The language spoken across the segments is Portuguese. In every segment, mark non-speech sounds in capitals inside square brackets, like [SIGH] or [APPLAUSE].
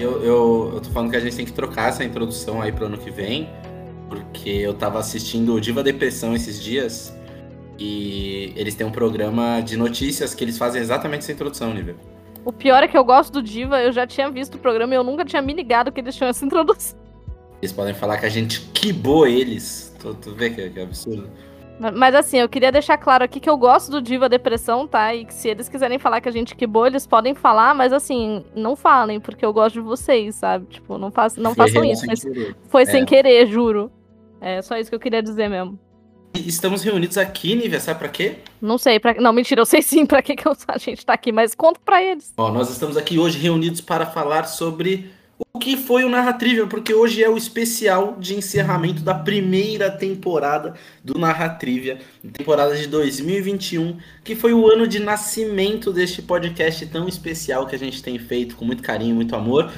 Eu, eu, eu tô falando que a gente tem que trocar essa introdução aí pro ano que vem, porque eu tava assistindo o Diva Depressão esses dias e eles têm um programa de notícias que eles fazem exatamente essa introdução, Nível. O pior é que eu gosto do Diva, eu já tinha visto o programa e eu nunca tinha me ligado que eles tinham essa introdução. Eles podem falar que a gente quibou eles. Tu, tu vê que, que absurdo. Mas assim, eu queria deixar claro aqui que eu gosto do Diva Depressão, tá? E que se eles quiserem falar que a gente quibou, eles podem falar, mas assim, não falem, porque eu gosto de vocês, sabe? Tipo, não, façam, não façam isso. Foi é. sem querer, juro. É só isso que eu queria dizer mesmo. Estamos reunidos aqui, Nívia, sabe pra quê? Não sei, pra... não, mentira, eu sei sim pra que, que [LAUGHS] a gente tá aqui, mas conta pra eles. Ó, nós estamos aqui hoje reunidos para falar sobre o que foi o Narratrivia, porque hoje é o especial de encerramento da primeira temporada do Narratrivia, temporada de 2021, que foi o ano de nascimento deste podcast tão especial que a gente tem feito com muito carinho, muito amor,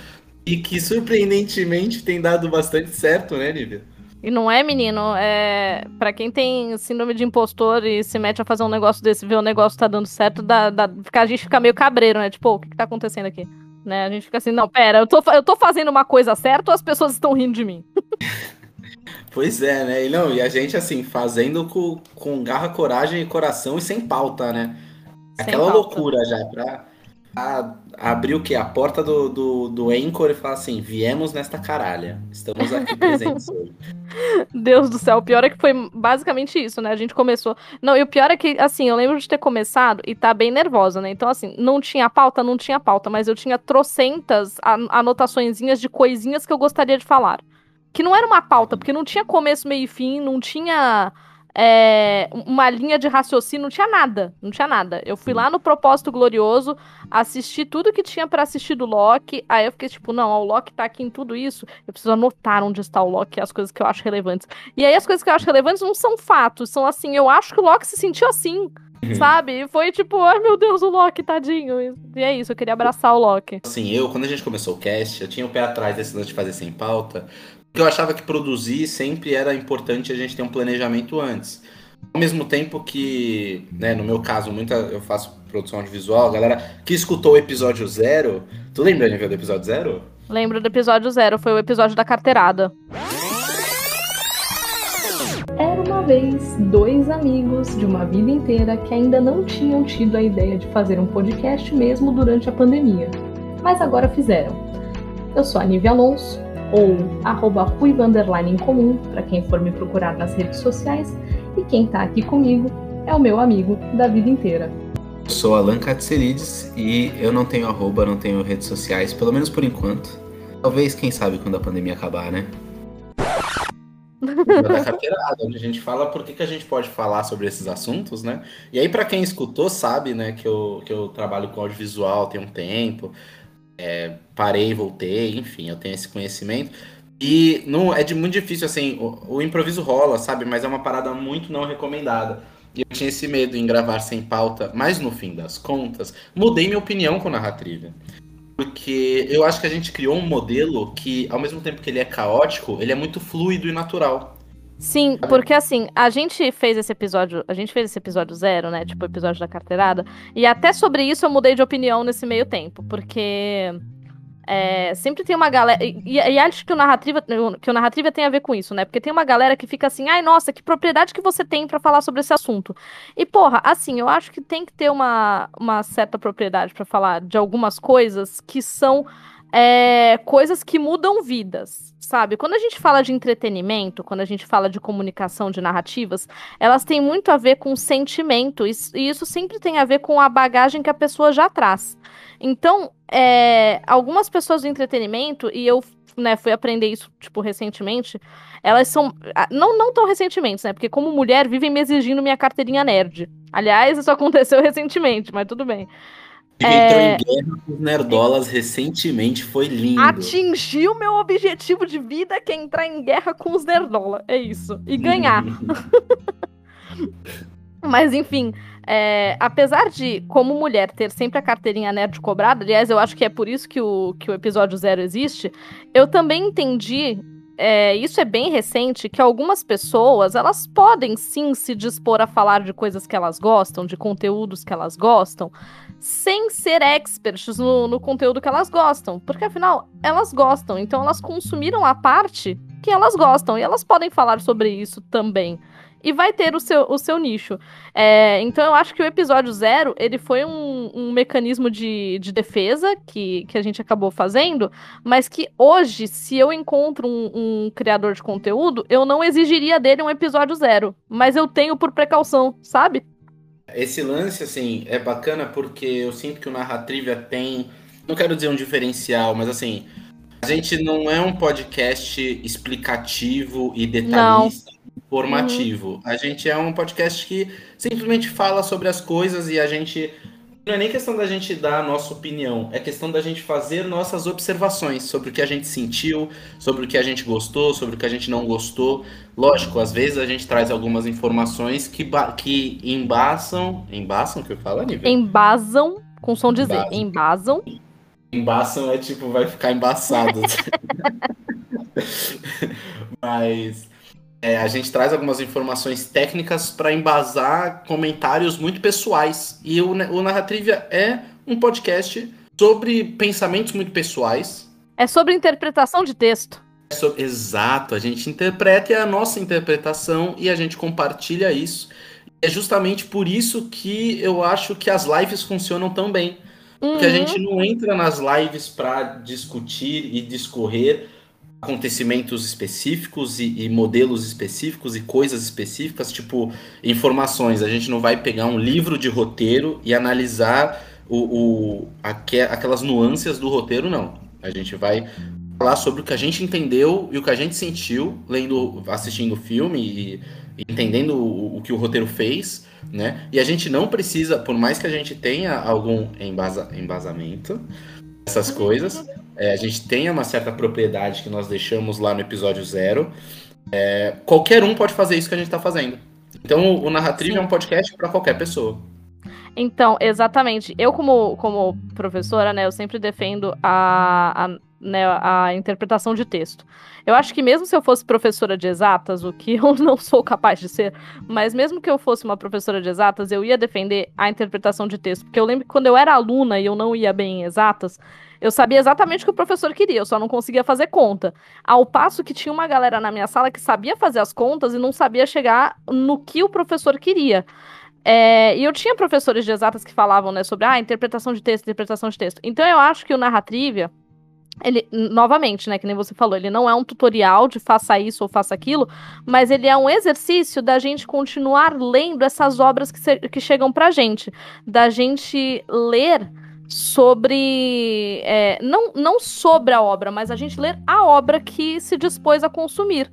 e que surpreendentemente tem dado bastante certo, né, Nívia? E não é, menino, é. Pra quem tem síndrome de impostor e se mete a fazer um negócio desse, ver o negócio tá dando certo, dá, dá, a gente fica meio cabreiro, né? Tipo, o que, que tá acontecendo aqui? Né? A gente fica assim, não, pera, eu tô, eu tô fazendo uma coisa certa ou as pessoas estão rindo de mim? [LAUGHS] pois é, né? E, não, e a gente, assim, fazendo com, com garra, coragem e coração e sem pauta, né? Sem Aquela pauta. loucura já, pra a, abrir o quê? A porta do, do, do Anchor e falar assim: viemos nesta caralha. Estamos aqui presentes hoje. [LAUGHS] Deus do céu, o pior é que foi basicamente isso, né? A gente começou. Não, e o pior é que, assim, eu lembro de ter começado e tá bem nervosa, né? Então, assim, não tinha pauta, não tinha pauta, mas eu tinha trocentas anotaçõezinhas de coisinhas que eu gostaria de falar. Que não era uma pauta, porque não tinha começo, meio e fim, não tinha é, uma linha de raciocínio, não tinha nada, não tinha nada. Eu fui lá no Propósito Glorioso, assisti tudo que tinha para assistir do Loki, aí eu fiquei tipo, não, ó, o Loki tá aqui em tudo isso, eu preciso anotar onde está o Loki, as coisas que eu acho relevantes. E aí as coisas que eu acho relevantes não são fatos, são assim, eu acho que o Loki se sentiu assim, uhum. sabe? E foi tipo, ai meu Deus, o Loki, tadinho. E é isso, eu queria abraçar o Loki. Assim, eu, quando a gente começou o cast, eu tinha o pé atrás desse lance de fazer sem pauta, eu achava que produzir sempre era importante a gente ter um planejamento antes. Ao mesmo tempo que, né, no meu caso, muita, eu faço produção audiovisual, a galera que escutou o episódio zero. Tu lembra, nível do episódio zero? Lembro do episódio zero, foi o episódio da carteirada. Era uma vez dois amigos de uma vida inteira que ainda não tinham tido a ideia de fazer um podcast mesmo durante a pandemia, mas agora fizeram. Eu sou a Nívia Alonso, ou arroba em comum, para quem for me procurar nas redes sociais, e quem está aqui comigo é o meu amigo da vida inteira. Eu sou Alan Katselides e eu não tenho arroba, não tenho redes sociais, pelo menos por enquanto. Talvez, quem sabe, quando a pandemia acabar, né? [LAUGHS] da carteirada, onde a gente fala por que, que a gente pode falar sobre esses assuntos, né? E aí, para quem escutou, sabe, né, que eu, que eu trabalho com audiovisual tem um tempo. É, parei voltei, enfim, eu tenho esse conhecimento. E não é de muito difícil, assim, o, o, improviso rola, sabe? Mas é uma parada muito não recomendada. E eu tinha esse medo em gravar sem pauta, mas no fim das contas, mudei minha opinião com narrativa. Porque eu acho que a gente criou um modelo que, ao mesmo tempo que ele é caótico, ele é muito fluido e natural. Sim, porque assim, a gente fez esse episódio, a gente fez esse episódio zero, né? Tipo, o episódio da carteirada. E até sobre isso eu mudei de opinião nesse meio tempo, porque é, sempre tem uma galera. E, e, acho que o, narrativa, que o narrativa tem a ver com isso, né? Porque tem uma galera que fica assim, ai, nossa, que propriedade que você tem para falar sobre esse assunto. E, porra, assim, eu acho que tem que ter uma, uma certa propriedade para falar de algumas coisas que são é, coisas que mudam vidas, sabe? Quando a gente fala de entretenimento, quando a gente fala de comunicação de narrativas, elas têm muito a ver com sentimento, e isso sempre tem a ver com a bagagem que a pessoa já traz. Então, é, algumas pessoas do entretenimento, e eu né, fui aprender isso, tipo, recentemente, elas são. Não, não tão recentemente, né? Porque como mulher, vivem me exigindo minha carteirinha nerd. Aliás, isso [LAUGHS] aconteceu recentemente, mas tudo bem. É... entrou em guerra com os nerdolas recentemente, foi lindo. Atingiu meu objetivo de vida, que é entrar em guerra com os nerdolas. É isso. E ganhar. [LAUGHS] Mas enfim, é, apesar de, como mulher, ter sempre a carteirinha nerd cobrada, aliás, eu acho que é por isso que o, que o episódio zero existe, eu também entendi é, isso é bem recente, que algumas pessoas, elas podem sim se dispor a falar de coisas que elas gostam, de conteúdos que elas gostam, sem ser experts no, no conteúdo que elas gostam. Porque afinal, elas gostam, então elas consumiram a parte que elas gostam, e elas podem falar sobre isso também e vai ter o seu, o seu nicho. É, então eu acho que o episódio zero, ele foi um, um mecanismo de, de defesa que, que a gente acabou fazendo, mas que hoje, se eu encontro um, um criador de conteúdo, eu não exigiria dele um episódio zero, mas eu tenho por precaução, sabe? Esse lance, assim, é bacana porque eu sinto que o Narratrivia tem, não quero dizer um diferencial, mas assim, a gente não é um podcast explicativo e detalhista. Não formativo. Uhum. A gente é um podcast que simplesmente fala sobre as coisas e a gente. Não é nem questão da gente dar a nossa opinião, é questão da gente fazer nossas observações sobre o que a gente sentiu, sobre o que a gente gostou, sobre o que a gente não gostou. Lógico, às vezes a gente traz algumas informações que, que embaçam. Embaçam, que eu falo, nível? Embasam, com som de Z. Embasam. Embaçam é tipo, vai ficar embaçado. [LAUGHS] Mas é, a gente traz algumas informações técnicas para embasar comentários muito pessoais. E o, o Narratrivia é um podcast sobre pensamentos muito pessoais. É sobre interpretação de texto. É sobre, exato, a gente interpreta e é a nossa interpretação e a gente compartilha isso. É justamente por isso que eu acho que as lives funcionam tão bem. Uhum. Porque a uhum. gente não entra nas lives para discutir e discorrer acontecimentos específicos e, e, modelos específicos e coisas específicas, tipo informações. A gente não vai pegar um livro de roteiro e analisar o, o aquelas nuances do roteiro, não. A gente vai falar sobre o que a gente entendeu e o que a gente sentiu lendo, assistindo o filme e, e entendendo o, o, que o roteiro fez, né? E a gente não precisa, por mais que a gente tenha algum embasa, embasamento, essas coisas, é, a gente tem uma certa propriedade que nós deixamos lá no episódio zero. É, qualquer um pode fazer isso que a gente está fazendo. Então, o Narratriv é um podcast para qualquer pessoa. Então, exatamente. Eu, como, como professora, né, eu sempre defendo a, a, né, a interpretação de texto. Eu acho que mesmo se eu fosse professora de exatas, o que [LAUGHS] eu não sou capaz de ser, mas mesmo que eu fosse uma professora de exatas, eu ia defender a interpretação de texto. Porque eu lembro que quando eu era aluna e eu não ia bem em exatas, eu sabia exatamente o que o professor queria, eu só não conseguia fazer conta. Ao passo que tinha uma galera na minha sala que sabia fazer as contas e não sabia chegar no que o professor queria. É, e eu tinha professores de exatas que falavam né, sobre ah, interpretação de texto, interpretação de texto. Então eu acho que o Narratrivia, ele, novamente, né, que nem você falou, ele não é um tutorial de faça isso ou faça aquilo, mas ele é um exercício da gente continuar lendo essas obras que, se, que chegam pra gente, da gente ler sobre. É, não, não sobre a obra, mas a gente ler a obra que se dispôs a consumir.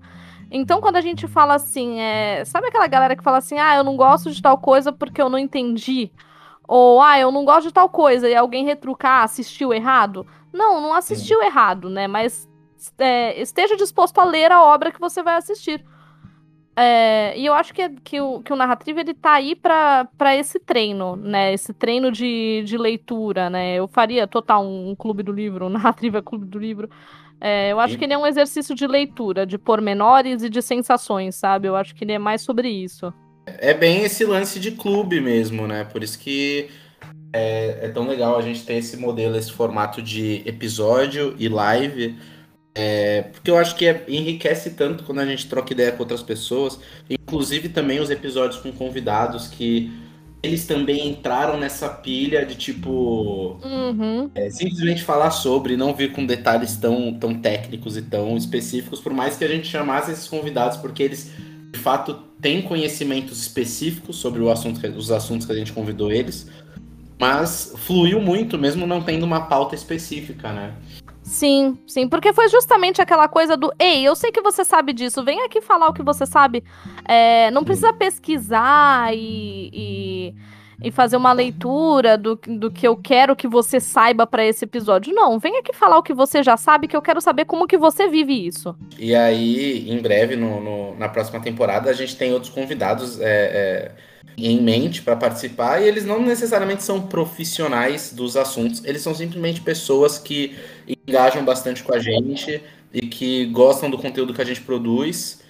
Então, quando a gente fala assim, é, sabe aquela galera que fala assim, ah, eu não gosto de tal coisa porque eu não entendi? Ou, ah, eu não gosto de tal coisa e alguém retrucar, ah, assistiu errado? Não, não assistiu errado, né? Mas é, esteja disposto a ler a obra que você vai assistir. É, e eu acho que, que, o, que o narrativo ele tá aí para esse treino, né? Esse treino de, de leitura, né? Eu faria total um, um clube do livro, um [LAUGHS] narrativo é clube do livro. É, eu acho Sim. que ele é um exercício de leitura, de pormenores e de sensações, sabe? Eu acho que ele é mais sobre isso. É bem esse lance de clube mesmo, né? Por isso que é, é tão legal a gente ter esse modelo, esse formato de episódio e live é, porque eu acho que é, enriquece tanto quando a gente troca ideia com outras pessoas, inclusive também os episódios com convidados que eles também entraram nessa pilha de tipo uhum. é, simplesmente falar sobre, não vir com detalhes tão, tão técnicos e tão específicos, por mais que a gente chamasse esses convidados, porque eles de fato têm conhecimentos específicos sobre o assunto, os assuntos que a gente convidou eles, mas fluiu muito, mesmo não tendo uma pauta específica, né? Sim, sim, porque foi justamente aquela coisa do ei, eu sei que você sabe disso, vem aqui falar o que você sabe. É, não precisa pesquisar e, e, e, fazer uma leitura do, do que eu quero que você saiba para esse episódio. Não, vem aqui falar o que você já sabe, que eu quero saber como que você vive isso. E aí, em breve, no, no na próxima temporada, a gente tem outros convidados. É, é em mente para participar e eles não necessariamente são profissionais dos assuntos, eles são simplesmente pessoas que engajam bastante com a gente, e que gostam do conteúdo que a gente produz.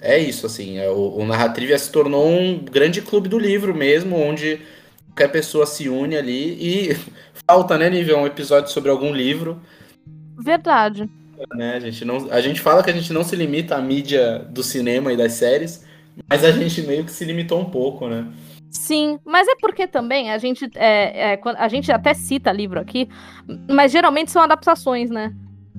É isso, assim. É, o, o Narratrivia se tornou um grande clube do livro mesmo, onde qualquer pessoa se une ali e [LAUGHS] falta, né, Nível, um episódio sobre algum livro. Verdade. Né? A, gente não, a gente fala que a gente não se limita à mídia do cinema e das séries, mas a gente meio que se limitou um pouco, né? Sim, mas é porque também a gente, é, é, a gente até cita livro aqui, mas geralmente são adaptações, né?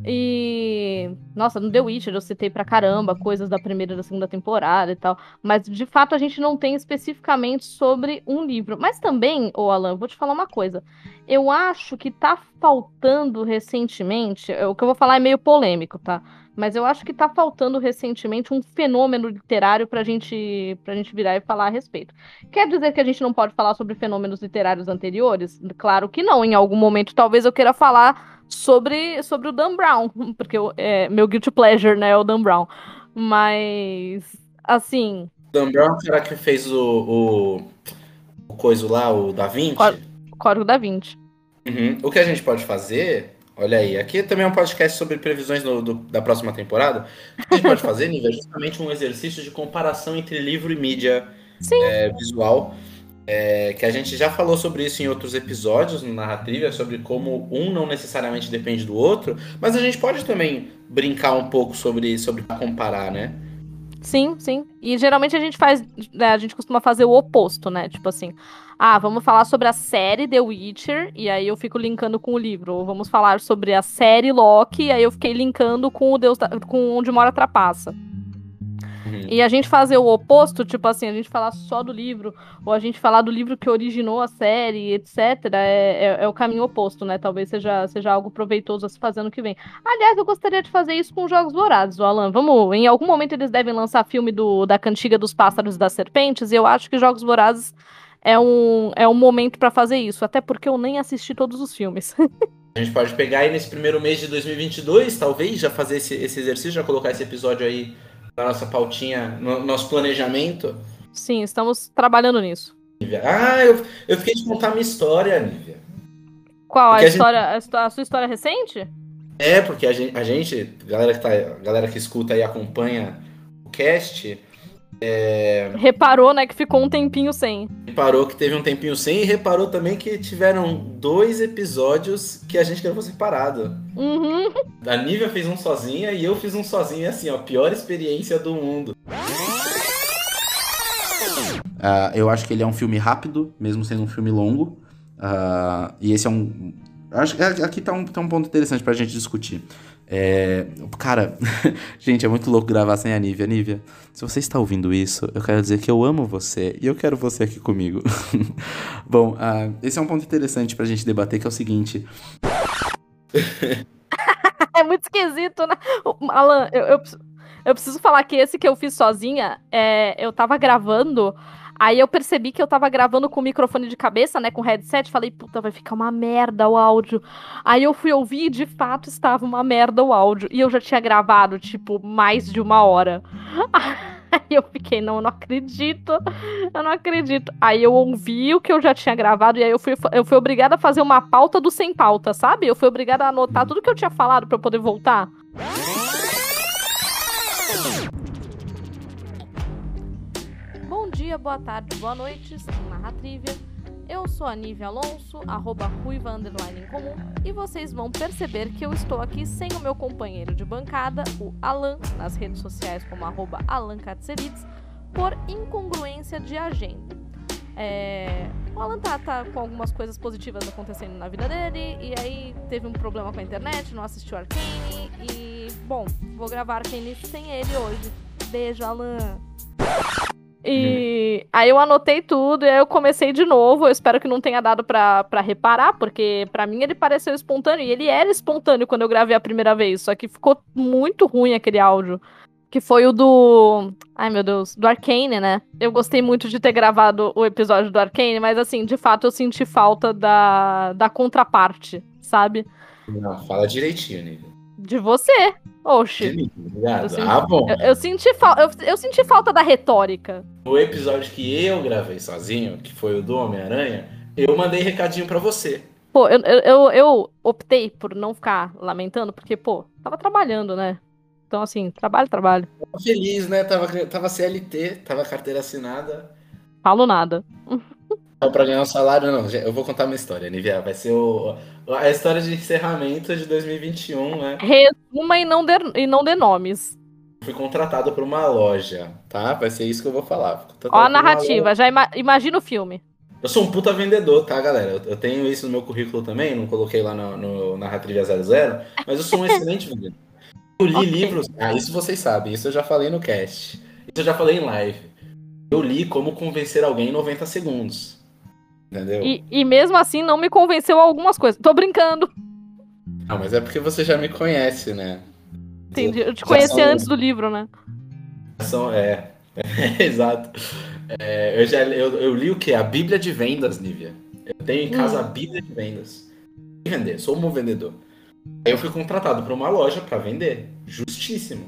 E. Nossa, no The Witcher eu citei pra caramba coisas da primeira e da segunda temporada e tal. Mas de fato a gente não tem especificamente sobre um livro. Mas também, ô Alan, vou te falar uma coisa. Eu acho que tá faltando recentemente. O que eu vou falar é meio polêmico, tá? Mas eu acho que tá faltando recentemente um fenômeno literário pra gente, pra gente virar e falar a respeito. Quer dizer que a gente não pode falar sobre fenômenos literários anteriores? Claro que não. Em algum momento talvez eu queira falar sobre, sobre o Dan Brown, [LAUGHS] porque eu, é, meu guilty pleasure, né, é o Dan Brown. Mas, assim... Dan Brown, será que fez o, o, o coisa lá, o Da Vinci? Código Da Vinci. Uhum. O que a gente pode fazer, olha aí, aqui também é um podcast sobre previsões do, do, da próxima temporada. O que a gente pode fazer, Nível, é justamente um exercício de comparação entre livro e mídia é, visual. É, que a gente já falou sobre isso em outros episódios no Narrativa, sobre como um não necessariamente depende do outro, mas a gente pode também brincar um pouco sobre, sobre comparar, né? Sim, sim. E geralmente a gente faz. Né, a gente costuma fazer o oposto, né? Tipo assim, ah, vamos falar sobre a série The Witcher, e aí eu fico linkando com o livro. Ou vamos falar sobre a série Loki, e aí eu fiquei linkando com o Deus da, com onde mora a trapaça. Uhum. E a gente fazer o oposto, tipo assim, a gente falar só do livro, ou a gente falar do livro que originou a série, etc., é, é, é, o caminho oposto, né? Talvez seja, seja algo proveitoso a se fazer no que vem. Aliás, eu gostaria de fazer isso com Jogos o Alan. Vamos, em algum momento eles devem lançar filme do, da Cantiga dos Pássaros e das Serpentes, e eu acho que Jogos Vorazes é um, é um momento para fazer isso, até porque eu nem assisti todos os filmes. [LAUGHS] A gente pode pegar aí nesse primeiro mês de 2022, talvez, já fazer esse, esse exercício, já colocar esse episódio aí na nossa pautinha, no nosso planejamento? Sim, estamos trabalhando nisso. Ah, eu, eu fiquei de contar a minha história, Nívia. Qual? A, história, a, gente... a, sua história recente? É, porque a gente, a gente galera, que tá, galera que escuta e acompanha o cast, é... Reparou, né, que ficou um tempinho sem. Reparou que teve um tempinho sem e reparou também que tiveram dois episódios que a gente gravou separado. Uhum. A Nívia fez um sozinha e eu fiz um sozinho, assim, ó, pior experiência do mundo. Uh, eu acho que ele é um filme rápido, mesmo sendo um filme longo. Uh, e esse é um. Acho, aqui tá um, tá um ponto interessante pra gente discutir. É, cara, [LAUGHS] gente, é muito louco gravar sem a Nívia. Nívia, se você está ouvindo isso, eu quero dizer que eu amo você e eu quero você aqui comigo. [LAUGHS] Bom, uh, esse é um ponto interessante pra gente debater, que é o seguinte. [LAUGHS] é muito esquisito, né? Alan, eu, eu, eu, preciso falar que esse que eu fiz sozinha, é, eu tava gravando Aí eu percebi que eu tava gravando com o microfone de cabeça, né, com headset, falei, puta, vai ficar uma merda o áudio. Aí eu fui ouvir e de fato estava uma merda o áudio. E eu já tinha gravado, tipo, mais de uma hora. [LAUGHS] Aí eu fiquei, não, eu não acredito. Eu não acredito. Aí eu ouvi o que eu já tinha gravado e aí eu fui, eu fui obrigada a fazer uma pauta do sem pauta, sabe? Eu fui obrigada a anotar tudo que eu tinha falado para eu poder voltar. Dia, boa tarde, boa noite, Narra Trivia. Eu sou a Nívia Alonso, arroba ruiva underline em comum, e vocês vão perceber que eu estou aqui sem o meu companheiro de bancada, o Alan, nas redes sociais como arroba Alan por incongruência de agenda. É... O Alan tá, tá, com algumas coisas positivas acontecendo na vida dele, e aí teve um problema com a internet, não assistiu Arcane, e, bom, vou gravar Arcane sem ele hoje. Beijo, Alan! E aí eu anotei tudo e aí eu comecei de novo. Eu espero que não tenha dado pra, pra reparar, porque para mim ele pareceu espontâneo. E ele era espontâneo quando eu gravei a primeira vez. Só que ficou muito ruim aquele áudio. Que foi o do. Ai meu Deus, do Arcane, né? Eu gostei muito de ter gravado o episódio do Arcane, mas assim, de fato eu senti falta da, da contraparte, sabe? Não, fala direitinho, Nívia. De você. Oxi. Eu senti, ah, bom. Eu, eu senti eu, eu, senti falta da retórica. O episódio que eu gravei sozinho, que foi o do Homem-Aranha, eu mandei recadinho para você. Pô, eu, eu, eu optei por não ficar lamentando, porque, pô, tava trabalhando, né? Então, assim, trabalho, trabalho. Tava feliz, né? Tava, tava CLT, tava carteira assinada. Falo nada. Pra ganhar um salário, não. Eu vou contar uma história, Nivea. Vai ser o, a história de encerramento de 2021, né? Resuma e não dê, e não dê nomes. Fui contratado por uma loja, tá? Vai ser isso que eu vou falar. Ó a narrativa, já ima imagina o filme. Eu sou um puta vendedor, tá, galera? Eu, eu tenho isso no meu currículo também, não coloquei lá no, no Narratrivia 00, mas eu sou um excelente [LAUGHS] vendedor. Eu li okay. livros. Ah, isso vocês sabem, isso eu já falei no cast. Isso eu já falei em live. Eu li Como Convencer Alguém em 90 Segundos. Entendeu? E, e mesmo assim não me convenceu algumas coisas. Tô brincando. Não, mas é porque você já me conhece, né? Entendi. Eu te conheci antes do livro, né? São, é, é [LAUGHS] exato. É, eu, já, eu, eu, li o que? A Bíblia de Vendas, Nívia. Eu tenho em casa hum. a Bíblia de Vendas. Vender, sou um bom vendedor. Aí eu fui contratado para uma loja para vender. Justíssimo.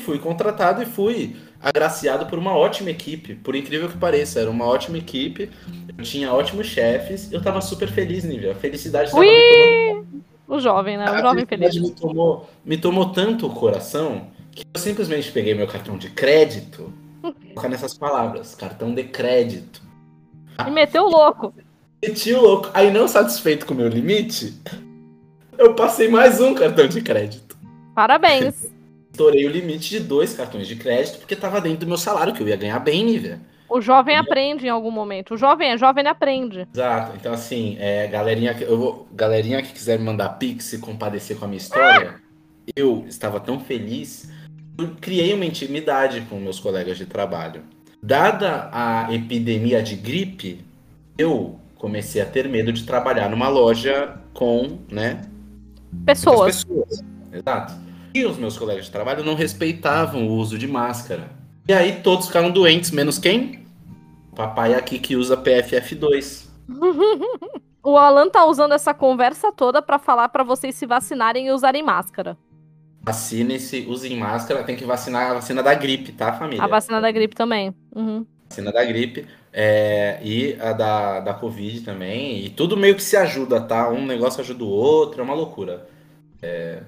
Fui contratado e fui agraciado por uma ótima equipe. Por incrível que pareça, era uma ótima equipe. Eu tinha ótimos chefes. Eu tava super feliz, Nívia. A felicidade estava me O jovem, né? O a jovem feliz. Me tomou, me tomou tanto o coração que eu simplesmente peguei meu cartão de crédito colocar nessas palavras, cartão de crédito. E meteu o louco. Meti o louco. Aí não satisfeito com o meu limite, eu passei mais um cartão de crédito. Parabéns. [LAUGHS] Estourei o limite de dois cartões de crédito porque estava dentro do meu salário, que eu ia ganhar bem, Nívia. O jovem aprende em algum momento. O jovem é jovem, aprende. Exato. Então, assim, é, galerinha, eu vou, galerinha que quiser me mandar pix e compadecer com a minha história, ah! eu estava tão feliz criei uma intimidade com meus colegas de trabalho. Dada a epidemia de gripe, eu comecei a ter medo de trabalhar numa loja com, né? Pessoas. pessoas. Exato. Os meus colegas de trabalho não respeitavam o uso de máscara. E aí todos ficaram doentes, menos quem? O papai aqui que usa PFF2. [LAUGHS] o Alan tá usando essa conversa toda para falar para vocês se vacinarem e usarem máscara. Vacinem-se, usem máscara. Tem que vacinar a vacina da gripe, tá, família? A vacina da gripe também. Uhum. Vacina da gripe. É, e a da, da Covid também. E tudo meio que se ajuda, tá? Um negócio ajuda o outro, é uma loucura. É...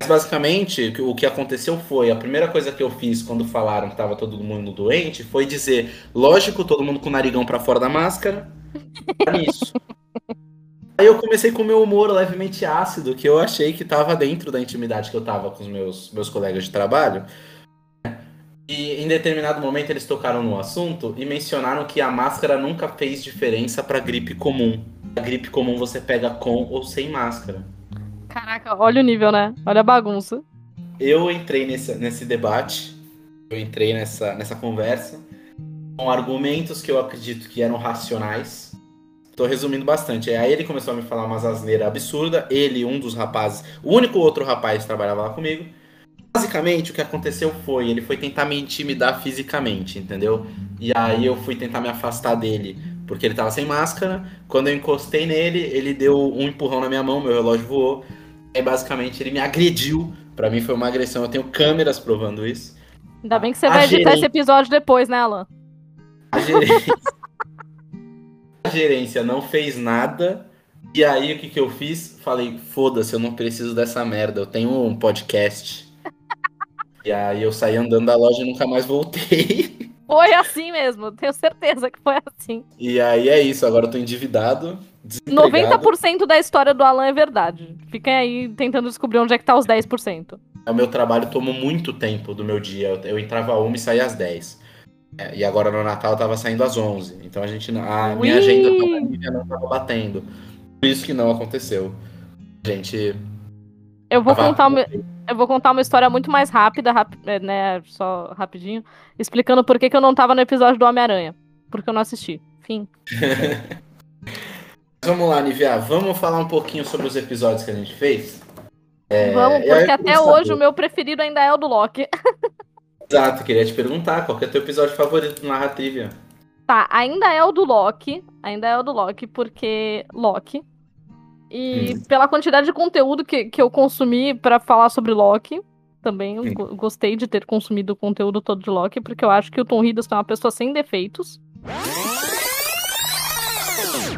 Mas basicamente, o que aconteceu foi: a primeira coisa que eu fiz quando falaram que tava todo mundo doente foi dizer, lógico, todo mundo com o narigão para fora da máscara. Isso. [LAUGHS] Aí eu comecei com o meu humor levemente ácido, que eu achei que estava dentro da intimidade que eu tava com os meus, meus colegas de trabalho. E em determinado momento eles tocaram no assunto e mencionaram que a máscara nunca fez diferença para gripe comum. A gripe comum você pega com ou sem máscara. Caraca, olha o nível, né? Olha a bagunça. Eu entrei nesse, nesse debate, eu entrei nessa, nessa conversa com argumentos que eu acredito que eram racionais Tô resumindo bastante. Aí ele começou a me falar umas asneiras absurdas. Ele, um dos rapazes, o único outro rapaz que trabalhava lá comigo. Basicamente, o que aconteceu foi, ele foi tentar me intimidar fisicamente, entendeu? E aí eu fui tentar me afastar dele, porque ele tava sem máscara. Quando eu encostei nele, ele deu um empurrão na minha mão, meu relógio voou. Aí basicamente ele me agrediu. Para mim foi uma agressão. Eu tenho câmeras provando isso. Ainda bem que você a vai editar esse episódio depois, né, Alan? A gerência [LAUGHS] a gerência não fez nada. E aí o que, que eu fiz? Falei, foda-se, eu não preciso dessa merda. Eu tenho um podcast. e aí eu saí andando da loja e nunca mais voltei. [LAUGHS] Foi assim mesmo, tenho certeza que foi assim. E aí é isso, agora eu tô endividado. 90% da história do Alan é verdade. Fiquem aí tentando descobrir onde é que tá os 10%. O meu trabalho tomou muito tempo do meu dia. Eu entrava às 1 e saía às 10. É, e agora no Natal eu tava saindo às 11. Então a gente a minha agenda não tava batendo. Por isso que não aconteceu. A gente eu vou contar uma, eu vou contar uma história muito mais rápida, rap, é, né, só rapidinho, explicando por que, que eu não tava no episódio do Homem-Aranha, porque eu não assisti. Fim. [LAUGHS] vamos lá, Nivea, vamos falar um pouquinho sobre os episódios que a gente fez? É, vamos, porque até hoje o meu preferido ainda é o do Loki. [LAUGHS] Exato, queria te perguntar, qual que é o teu episódio favorito do Narra Trivia? Tá, ainda é o do Loki, ainda é o do Loki, porque Loki. E hum. pela quantidade de conteúdo que, que eu consumi para falar sobre Loki, também hum. gostei de ter consumido o conteúdo todo de Loki, porque eu acho que o Tom Hiddleston é uma pessoa sem defeitos.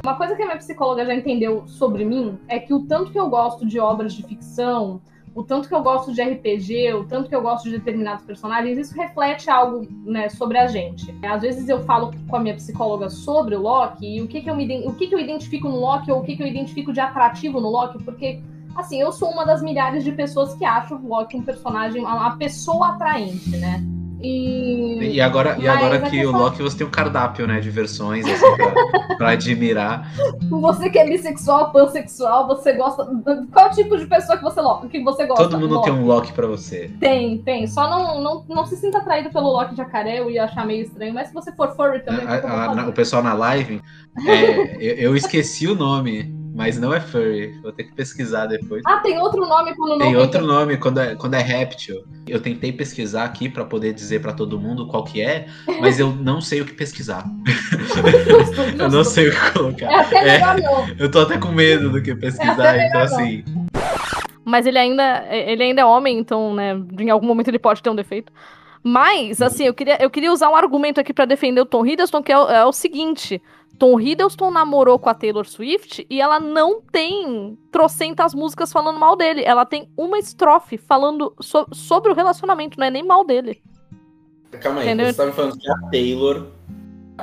Uma coisa que a minha psicóloga já entendeu sobre mim é que o tanto que eu gosto de obras de ficção, o tanto que eu gosto de RPG, o tanto que eu gosto de determinados personagens, isso reflete algo né, sobre a gente. Às vezes eu falo com a minha psicóloga sobre o Loki e o que, que, eu, me, o que, que eu identifico no Loki ou o que, que eu identifico de atrativo no Loki, porque assim, eu sou uma das milhares de pessoas que acham o Loki um personagem, uma pessoa atraente, né? E, e agora, e agora que o Loki você tem um cardápio, né, de versões assim, pra, [LAUGHS] pra, admirar. Você que é bissexual, pansexual, você gosta. Qual tipo de pessoa que você, que você gosta? Todo mundo Loki? tem um Loki pra você. Tem, tem. Só não, não, não se sinta atraído pelo Loki jacaré, eu ia achar meio estranho, mas se você for furry também. A, a, o pessoal na live, é, eu, eu esqueci o nome mas não é furry. Vou ter que pesquisar depois. Ah, tem outro nome quando não tem outro nome quando é, quando é réptil. Eu tentei pesquisar aqui para poder dizer para todo mundo qual que é, mas eu não sei o que pesquisar. Justo, [LAUGHS] justo. eu não sei o que colocar. É até melhor é, não. Eu tô até com medo do que pesquisar, é então assim. Mas ele ainda, ele ainda é homem, então, né, em algum momento ele pode ter um defeito. Mas, assim, eu queria, eu queria usar um argumento aqui para defender o Tom Hiddleston, que é o, é o seguinte: Tom Hiddleston namorou com a Taylor Swift e ela não tem trocentas músicas falando mal dele. Ela tem uma estrofe falando so sobre o relacionamento, não é nem mal dele. Calma aí, Entendeu? você tá me falando que a Taylor.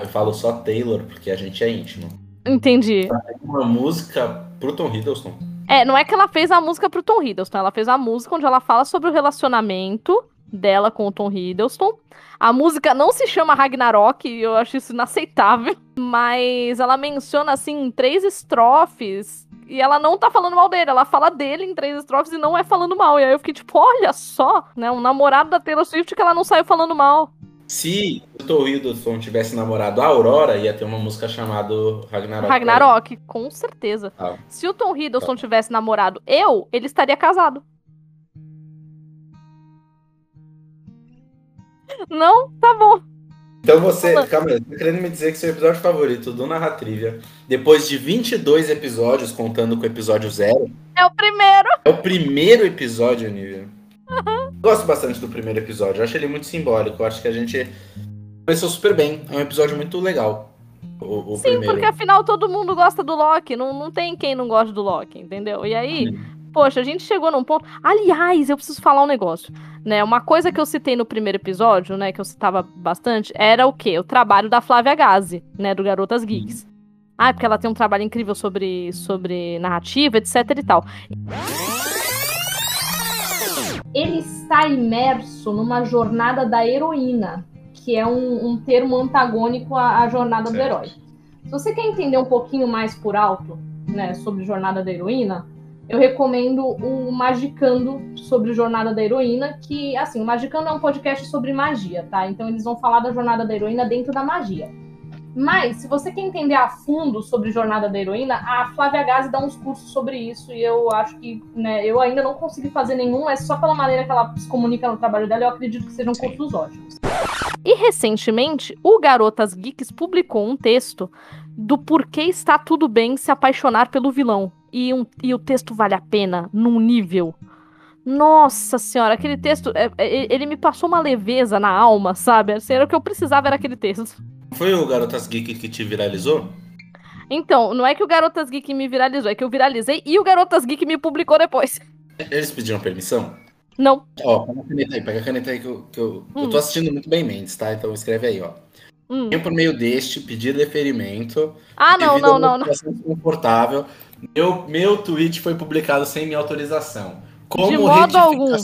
Eu falo só Taylor porque a gente é íntimo. Entendi. Uma música pro Tom Hiddleston. É, não é que ela fez a música pro Tom Hiddleston, ela fez a música onde ela fala sobre o relacionamento dela com o Tom Hiddleston. A música não se chama Ragnarok, eu acho isso inaceitável, [LAUGHS] mas ela menciona assim três estrofes e ela não tá falando mal dele, ela fala dele em três estrofes e não é falando mal. E aí eu fiquei tipo, olha só, né, um namorado da Taylor Swift que ela não saiu falando mal. Se o Tom Hiddleston tivesse namorado a Aurora, ia ter uma música chamada Ragnarok. Ragnarok, com certeza. Ah. Se o Tom Hiddleston ah. tivesse namorado eu, ele estaria casado. Não? Tá bom. Então você, calma aí, tá querendo me dizer que seu episódio favorito do Narratrivia, depois de 22 episódios, contando com o episódio zero... É o primeiro! É o primeiro episódio, Nívia. Uhum. Gosto bastante do primeiro episódio, eu acho ele muito simbólico, eu acho que a gente começou super bem, é um episódio muito legal. O, o Sim, primeiro. porque afinal todo mundo gosta do Loki, não, não tem quem não gosta do Loki, entendeu? E aí. Poxa, a gente chegou num ponto... Aliás, eu preciso falar um negócio né? Uma coisa que eu citei no primeiro episódio, né, que eu citava bastante, era o quê? O trabalho da Flávia Gazi, né, do Garotas Geeks. Ah, porque ela tem um trabalho incrível sobre, sobre narrativa, etc e tal. Ele está imerso numa jornada da heroína, que é um, um termo antagônico à, à jornada certo. do herói. Se você quer entender um pouquinho mais por alto, né, sobre jornada da heroína, eu recomendo o Magicando sobre Jornada da Heroína, que, assim, o Magicando é um podcast sobre magia, tá? Então eles vão falar da Jornada da Heroína dentro da magia. Mas, se você quer entender a fundo sobre Jornada da Heroína, a Flávia Gazi dá uns cursos sobre isso e eu acho que, né, eu ainda não consegui fazer nenhum, é só pela maneira que ela se comunica no trabalho dela, eu acredito que sejam cursos ótimos. E recentemente, o Garotas Geeks publicou um texto do porquê está tudo bem se apaixonar pelo vilão e, um, e o texto vale a pena num nível. Nossa senhora, aquele texto, é, é, ele me passou uma leveza na alma, sabe? Assim, era o que eu precisava, era aquele texto. Foi o Garotas Geek que te viralizou? Então, não é que o Garotas Geek me viralizou, é que eu viralizei e o Garotas Geek me publicou depois. Eles pediram permissão? Não. Ó, pega a caneta aí, pega a caneta aí que eu, que eu, hum. eu tô assistindo muito bem Mendes, tá? Então escreve aí, ó. Hum. por meio deste pedido de deferimento. Ah, não, não, não, não. Meu, meu tweet foi publicado sem minha autorização. Como de modo algum.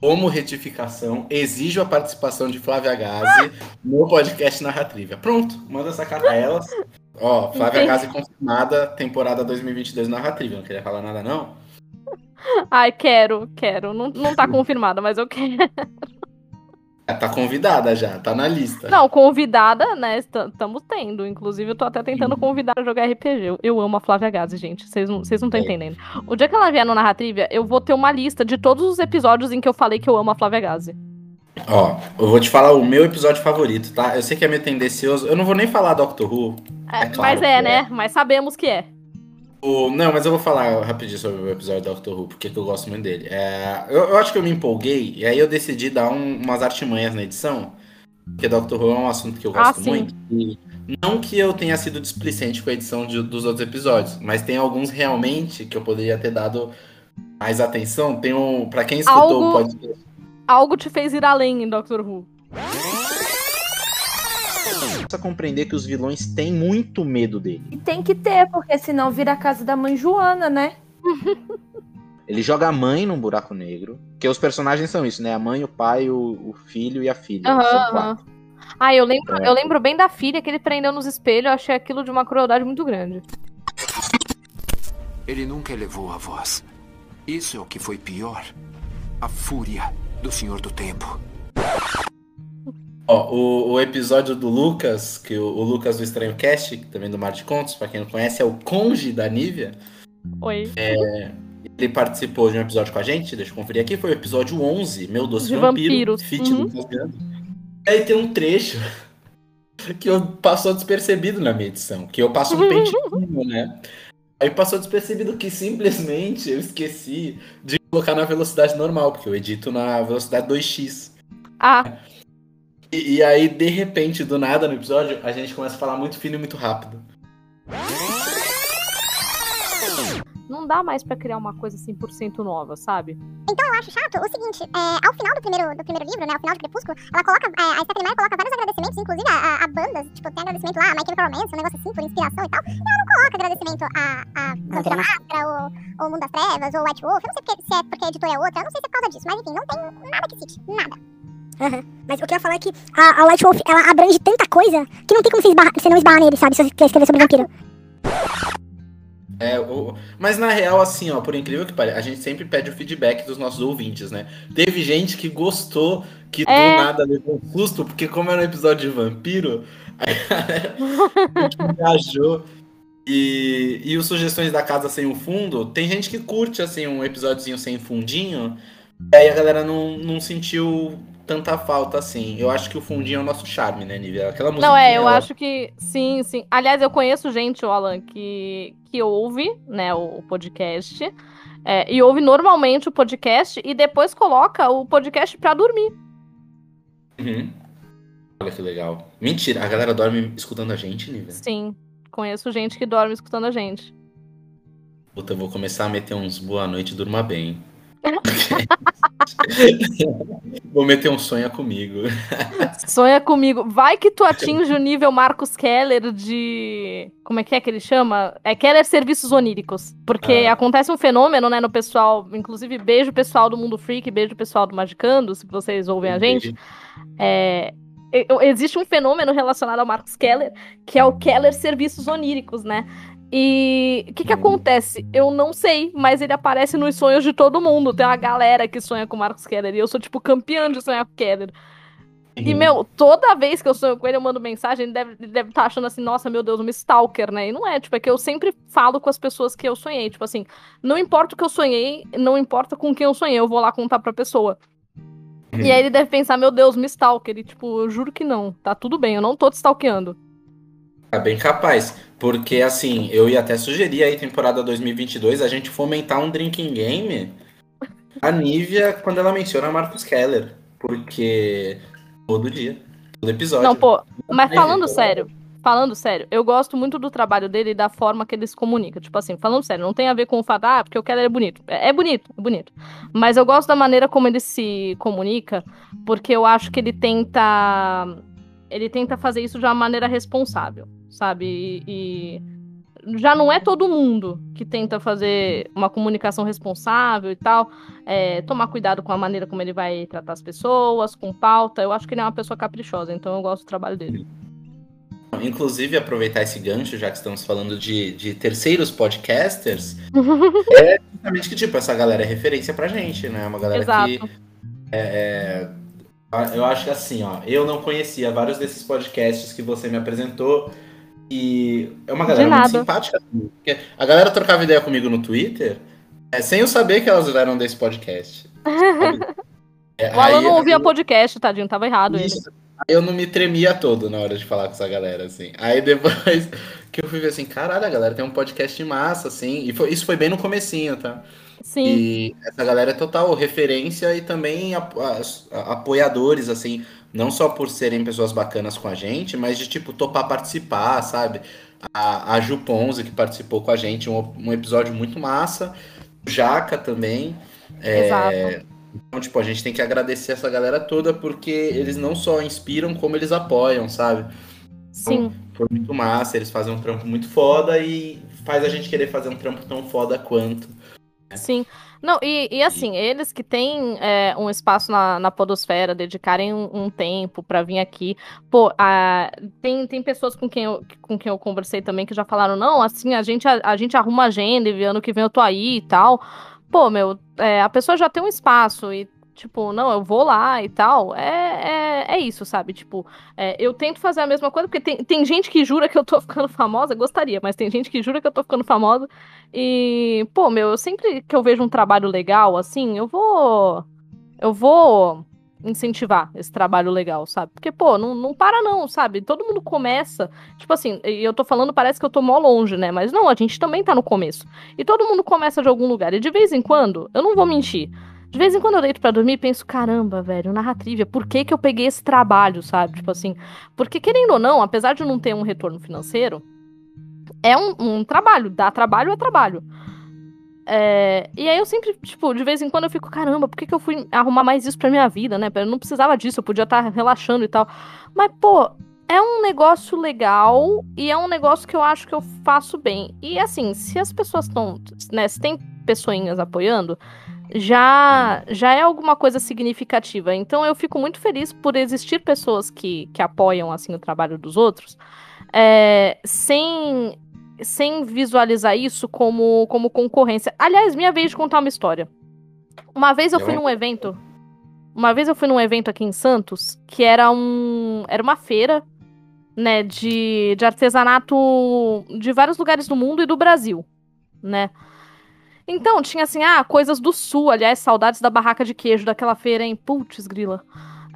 Como retificação, exijo a participação de Flávia Gazi no podcast Narratrivia. Pronto, manda essa carta a elas. Ó, Flávia Entendi. Gazi confirmada, temporada 2022 Narratrivia. Não queria falar nada, não? Ai, quero, quero. Não, não tá confirmada, mas eu quero. É, tá convidada já, tá na lista. Não, convidada, né? Estamos tendo. Inclusive, eu tô até tentando convidar a jogar RPG. Eu, eu amo a Flávia Gazi, gente. Vocês não estão é. entendendo. O dia que ela vier no Narratrivia, eu vou ter uma lista de todos os episódios em que eu falei que eu amo a Flávia Gazi. Ó, eu vou te falar o meu episódio favorito, tá? Eu sei que é meio tendencioso. Eu não vou nem falar Doctor Who. É, é claro mas é, né? É. Mas sabemos que é. O, não, mas eu vou falar rapidinho sobre o episódio do Doctor Who, porque eu gosto muito dele. É, eu, eu, acho que eu me empolguei, e aí eu decidi dar um, umas artimanhas na edição, porque Doctor Who é um assunto que eu gosto ah, muito. E Não que eu tenha sido displicente com a edição de, dos outros episódios, mas tem alguns realmente que eu poderia ter dado mais atenção. Tem um. Pra quem escutou Algo- o podcast. Algo te fez ir além em Doctor Who. Precisa compreender que os vilões têm muito medo dele. E tem que ter, porque senão vira a casa da mãe Joana, né? [LAUGHS] Ele joga a mãe num buraco negro. Que os personagens são isso, né? A mãe, o pai, o, o filho e a filha. Aham, são quatro. Ah, eu lembro, É. eu lembro bem da filha que ele prendeu nos espelhos. Eu achei aquilo de uma crueldade muito grande. Ele nunca elevou a voz. Isso é o que foi pior. A fúria do Senhor do Tempo. Ó, o, o episódio do Lucas, que o, o Lucas do Estranho Cast, também do Mar de Contos, pra quem não conhece, é o conge da Nívia. Oi. Ele participou de um episódio com a gente, deixa eu conferir aqui, foi o episódio 11, Meu Doce De Vampiro, vampiros, feat uhum. do E aí tem um trecho [LAUGHS] que eu passou despercebido na minha edição, que eu passo um [LAUGHS] pente fino, né? Aí passou despercebido que simplesmente eu esqueci de colocar na velocidade normal, porque eu edito na velocidade 2x. Ah, E, e aí, de repente, do nada no episódio, a gente começa a falar muito fino e muito rápido. não dá mais pra criar uma coisa 100% nova, sabe? Então eu acho chato o seguinte, é, ao final do primeiro, do primeiro livro, né, ao final do Crepúsculo, ela coloca, é, a Stephanie Meyer coloca vários agradecimentos, inclusive a, a, a bandas, tipo, tem agradecimento lá, a My Chemical Romance, um negócio assim, por inspiração e tal, e ela não coloca agradecimento a, a Vampira Máscara, ou, ou Mundo das Trevas, ou White Wolf, eu não sei porque, se é porque a editora é outra, eu não sei se é por causa disso, mas enfim, não tem nada que cite, nada. Mas o que eu ia falar é que a, a White Wolf, ela abrange tanta coisa que não tem como você, esbarrar- você não esbarrar nele, sabe? Se você quer escrever sobre vampiro. É, o- mas na real, assim, ó, por incrível que pareça, a gente sempre pede o feedback dos nossos ouvintes, né? Teve gente que gostou, que É. do nada levou um susto, porque como era um episódio de vampiro, [LAUGHS] a gente viajou. E, e os sugestões da casa sem o fundo, tem gente que curte, assim, um episódiozinho sem fundinho, e aí a galera não, não sentiu tanta falta, assim. Eu acho que o fundinho é o nosso charme, né, Nívia? Aquela música. Não, é, eu acho que sim, sim. Aliás, eu conheço gente, o Alan, que, que ouve, né, o podcast. é, e ouve normalmente o podcast e depois coloca o podcast pra dormir. Uhum. Olha que legal. Mentira, a galera dorme escutando a gente, Nívia? Sim. Conheço gente que dorme escutando a gente. Puta, eu vou começar a meter uns boa noite, durma bem. [LAUGHS] vou meter um sonha comigo. Sonha comigo. Vai que tu atinge o nível Marcos Keller de. Como é que é que ele chama? É Keller Serviços Oníricos. Porque Ah. acontece um fenômeno, né, no pessoal. Inclusive, beijo pessoal do Mundo Freak, beijo pessoal do Magicando, se vocês ouvem a gente. É, existe um fenômeno relacionado ao Marcos Keller, que é o Keller Serviços Oníricos, né? E o que que Hum. acontece? Eu não sei, mas ele aparece nos sonhos de todo mundo. Tem uma galera que sonha com o Marcos Keller e eu sou, tipo, campeã de sonhar com o Keller. E, meu, toda vez que eu sonho com ele, eu mando mensagem, ele deve estar deve tá achando assim, nossa, meu Deus, uma stalker, né? E não é, tipo, é que eu sempre falo com as pessoas que eu sonhei. Tipo assim, não importa o que eu sonhei, não importa com quem eu sonhei, eu vou lá contar pra pessoa. E aí ele deve pensar, meu Deus, me stalker. E tipo, eu juro que não. Tá tudo bem, eu não tô te stalkeando. É bem capaz. Porque, assim, eu ia até sugerir aí, temporada 2022, a gente fomentar um drinking game. A Nívia, quando ela menciona Marcos Keller. Porque todo dia, todo episódio. Não, pô, mas Mas, falando então, sério, falando sério, eu gosto muito do trabalho dele e da forma que ele se comunica. Tipo assim, falando sério, não tem a ver com o fato, ah, porque o Keller é bonito. É, é bonito, é bonito. Mas eu gosto da maneira como ele se comunica, porque eu acho que ele tenta. Ele tenta fazer isso de uma maneira responsável, sabe? E. e já não é todo mundo que tenta fazer uma comunicação responsável e tal. é, tomar cuidado com a maneira como ele vai tratar as pessoas, com pauta. Eu acho que ele é uma pessoa caprichosa, então eu gosto do trabalho dele. Inclusive, aproveitar esse gancho, já que estamos falando de, de terceiros podcasters, [LAUGHS] é justamente que, tipo, essa galera é referência pra gente, né? Uma galera Exato. que. é, é, eu acho que assim, ó, eu não conhecia vários desses podcasts que você me apresentou. E é uma galera muito simpática. porque A galera trocava ideia comigo no Twitter, é, sem eu saber que elas eram desse podcast. [LAUGHS] É, O Alan não ouvia podcast, tadinho, tava errado ele. Isso. Aí eu não me tremia todo na hora de falar com essa galera, assim. Aí depois [LAUGHS] que eu fui ver assim, caralho, a galera tem um podcast massa, assim. E foi- isso foi bem no comecinho, tá? Sim, E essa galera é total referência e também apoiadores, assim, Não só por serem pessoas bacanas com a gente, mas de, tipo, topar participar, sabe? A, a Ju Ponzi, que participou com a gente, um, um episódio muito massa. O Jaca também. É, Exato. Então, tipo, a gente tem que agradecer essa galera toda, porque eles não só inspiram, como eles apoiam, sabe? Sim. Foi muito massa, eles fazem um trampo muito foda e faz a gente querer fazer um trampo tão foda quanto. Sim. Não, e, e assim, eles que têm é, um espaço na, na podosfera, dedicarem um, um tempo pra vir aqui. Pô, a, tem, tem pessoas com quem, eu, com quem eu conversei também que já falaram, não, assim, a gente, a, a gente arruma agenda e ano que vem eu tô aí e tal. Pô, meu, é, a pessoa já tem um espaço e, tipo, não, eu vou lá e tal. É, é, é isso, sabe? Tipo, é, eu tento fazer a mesma coisa, porque tem, tem gente que jura que eu tô [LAUGHS] ficando famosa, gostaria, mas tem gente que jura que eu tô ficando famosa. E, pô, meu, eu sempre que eu vejo um trabalho legal, assim, eu vou. Eu vou incentivar esse trabalho legal, sabe? Porque, pô, não, não para não, sabe? Todo mundo começa. Tipo assim, e eu tô falando, parece que eu tô mó longe, né? Mas não, a gente também tá no começo. E todo mundo começa de algum lugar. E de vez em quando, eu não vou mentir. De vez em quando eu deito pra dormir e penso, caramba, velho, narrativa, por que que eu peguei esse trabalho, sabe? Tipo assim, porque querendo ou não, apesar de não ter um retorno financeiro, é um, um trabalho, dá trabalho é trabalho. É, e aí eu sempre, tipo, de vez em quando eu fico, caramba, por que, que eu fui arrumar mais isso pra minha vida, né? Eu não precisava disso, eu podia estar relaxando e tal. Mas, pô, é um negócio legal e é um negócio que eu acho que eu faço bem. E assim, se as pessoas estão, né, se tem pessoinhas apoiando, já já é alguma coisa significativa. Então eu fico muito feliz por existir pessoas que, que apoiam assim o trabalho dos outros, é, sem sem visualizar isso como, como concorrência. Aliás, minha vez de contar uma história. Uma vez eu fui num evento. Uma vez eu fui num evento aqui em Santos, que era um. Era uma feira, né, de, de artesanato de vários lugares do mundo e do Brasil, né? Então, tinha assim, ah, coisas do sul, aliás, saudades da barraca de queijo daquela feira, hein? Putz, grila.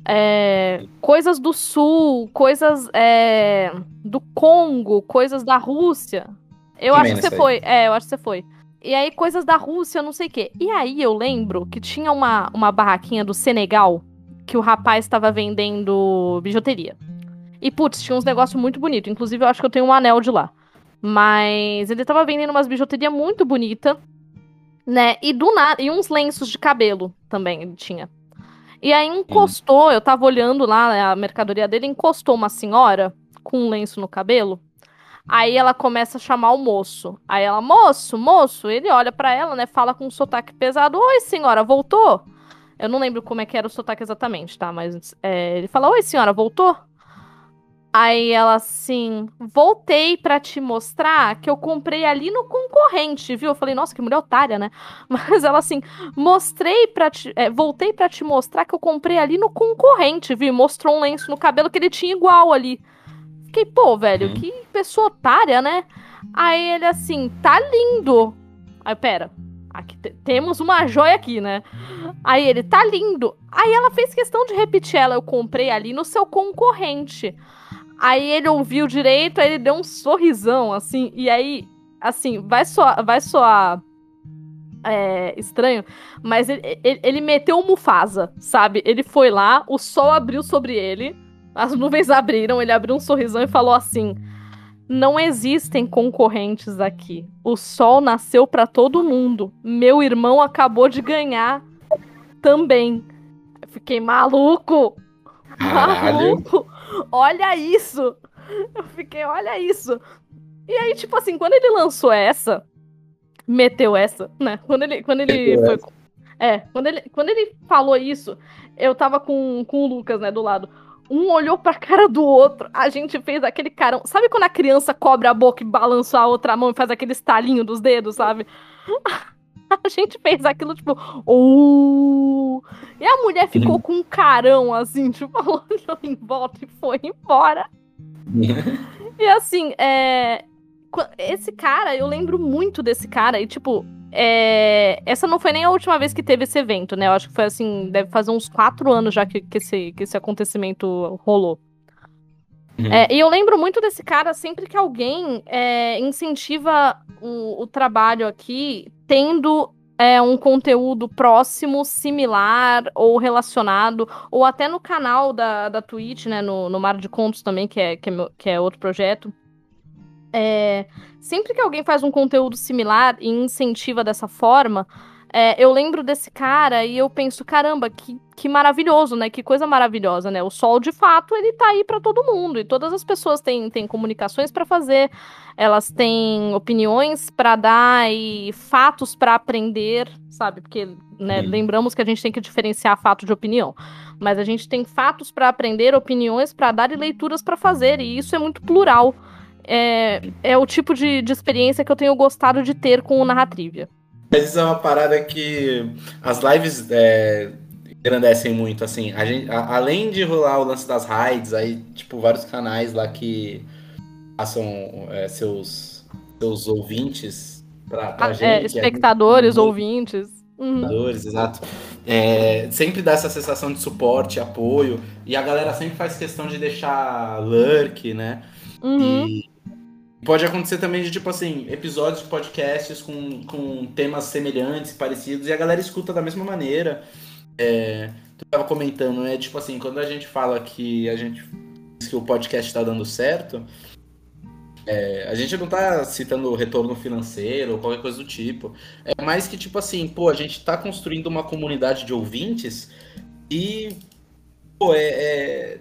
É, coisas do sul, coisas é, do Congo, coisas da Rússia. Eu Também acho que você aí. foi. É, eu acho que você foi. E aí, coisas da Rússia, não sei o quê. E aí, eu lembro que tinha uma, uma barraquinha do Senegal que o rapaz estava vendendo bijuteria. E, putz, tinha uns negócios muito bonitos. Inclusive, eu acho que eu tenho um anel de lá. Mas ele tava vendendo umas bijuterias muito bonita, né? E do nada. E uns lenços de cabelo também ele tinha. E aí encostou, eu tava olhando lá né, a mercadoria dele, encostou uma senhora com um lenço no cabelo. Aí ela começa a chamar o moço. Aí ela, moço, moço, ele olha pra ela, né? Fala com um sotaque pesado: Oi, senhora, voltou? Eu não lembro como é que era o sotaque exatamente, tá? Mas é, ele fala: Oi, senhora, voltou? Aí ela assim, voltei pra te mostrar que eu comprei ali no concorrente, viu? Eu falei, nossa, que mulher otária, né? [LAUGHS] Mas ela assim, mostrei para te, é, voltei pra te mostrar que eu comprei ali no concorrente, viu? Mostrou um lenço no cabelo que ele tinha igual ali. Fiquei, pô, velho, Uhum. que pessoa otária, né? Aí ele assim, tá lindo. Aí, pera, aqui te- temos uma joia aqui, né? Aí ele, tá lindo. Aí ela fez questão de repetir ela, eu comprei ali no seu concorrente. Aí ele ouviu direito, aí ele deu um sorrisão, assim, e aí, assim, vai soar, vai soar é, estranho, mas ele, ele, ele meteu um Mufasa, sabe? Ele foi lá, o sol abriu sobre ele, as nuvens [LAUGHS] abriram, ele abriu um sorrisão e falou assim: Não existem concorrentes aqui. O sol nasceu pra todo mundo. Meu irmão acabou de ganhar também. Eu fiquei maluco. Caralho. Maluco. Olha isso. Eu fiquei, olha isso. E aí, tipo assim, quando ele lançou essa, meteu essa, né? Quando ele, quando ele Meteu foi. É, quando ele, quando ele falou isso, eu tava com, com o Lucas, né, do lado. Um olhou pra cara do outro, a gente fez aquele carão. Sabe quando a criança cobre a boca e balança a outra mão e faz aquele estalinho dos dedos, sabe? [LAUGHS] A gente fez aquilo, tipo, uh... E a mulher ficou com um carão, assim, [LAUGHS] tipo, olhou em volta e foi embora. E assim, é... esse cara, eu lembro muito desse cara, e tipo, é... essa não foi nem a última vez que teve esse evento, né? Eu acho que foi assim, deve fazer uns quatro anos já que, que, esse, que esse acontecimento rolou. Uhum. É, e eu lembro muito desse cara sempre que alguém é, incentiva o, o trabalho aqui, tendo é, um conteúdo próximo, similar ou relacionado, ou até no canal da, da Twitch, né, no, no Mar de Contos também, que é, que é, meu- que é outro projeto. É, sempre que alguém faz um conteúdo similar e incentiva dessa forma, é, eu lembro desse cara e eu penso, caramba, que, que maravilhoso, né? Que coisa maravilhosa, né? O sol, de fato, ele tá aí para todo mundo e todas as pessoas têm, têm comunicações para fazer, elas têm opiniões para dar e fatos para aprender, sabe? Porque, né, lembramos que a gente tem que diferenciar fato de opinião, mas a gente tem fatos para aprender, opiniões para dar e leituras para fazer, e isso é muito plural. É, é o tipo de, de experiência que eu tenho gostado de ter com o Narratrivia. Mas isso é uma parada que as lives é, engrandecem muito, assim. A gente, a- além de rolar o lance das raids, aí, tipo, vários canais lá que passam é, seus, seus ouvintes pra, pra Ah, gente. é, gente- espectadores, muito- ouvintes. Uhum. Espectadores, exato. É, sempre dá essa sensação de suporte, apoio. E a galera sempre faz questão de deixar lurk, né? Uhum. E pode acontecer também de, tipo assim, episódios de podcasts com, com temas semelhantes, parecidos, e a galera escuta da mesma maneira. É, tu tava comentando, né? Tipo assim, quando a gente fala que a gente que o podcast tá dando certo, é, a gente não tá citando retorno financeiro ou qualquer coisa do tipo. É mais que, tipo assim, pô, a gente tá construindo uma comunidade de ouvintes e, pô, é, é-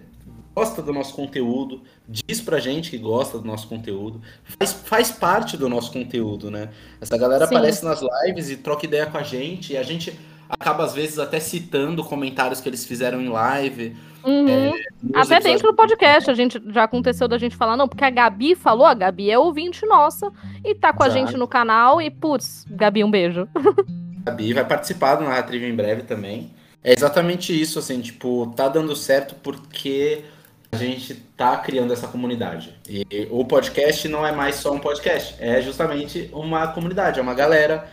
gosta do nosso conteúdo, diz pra gente que gosta do nosso conteúdo, faz, faz parte do nosso conteúdo, né? Essa galera Sim. aparece nas lives e troca ideia com a gente, e a gente acaba, às vezes, até citando comentários que eles fizeram em live. Uhum. nos Até dentro do podcast, a gente já aconteceu da gente falar, não, porque a Gabi falou, a Gabi é ouvinte nossa e tá com a Exato. gente no canal e, putz, Gabi, um beijo. [LAUGHS] A Bi vai participar do Narrativa em breve também. É exatamente isso, assim, tipo, tá dando certo porque a gente tá criando essa comunidade. E o podcast não é mais só um podcast, é justamente uma comunidade, é uma galera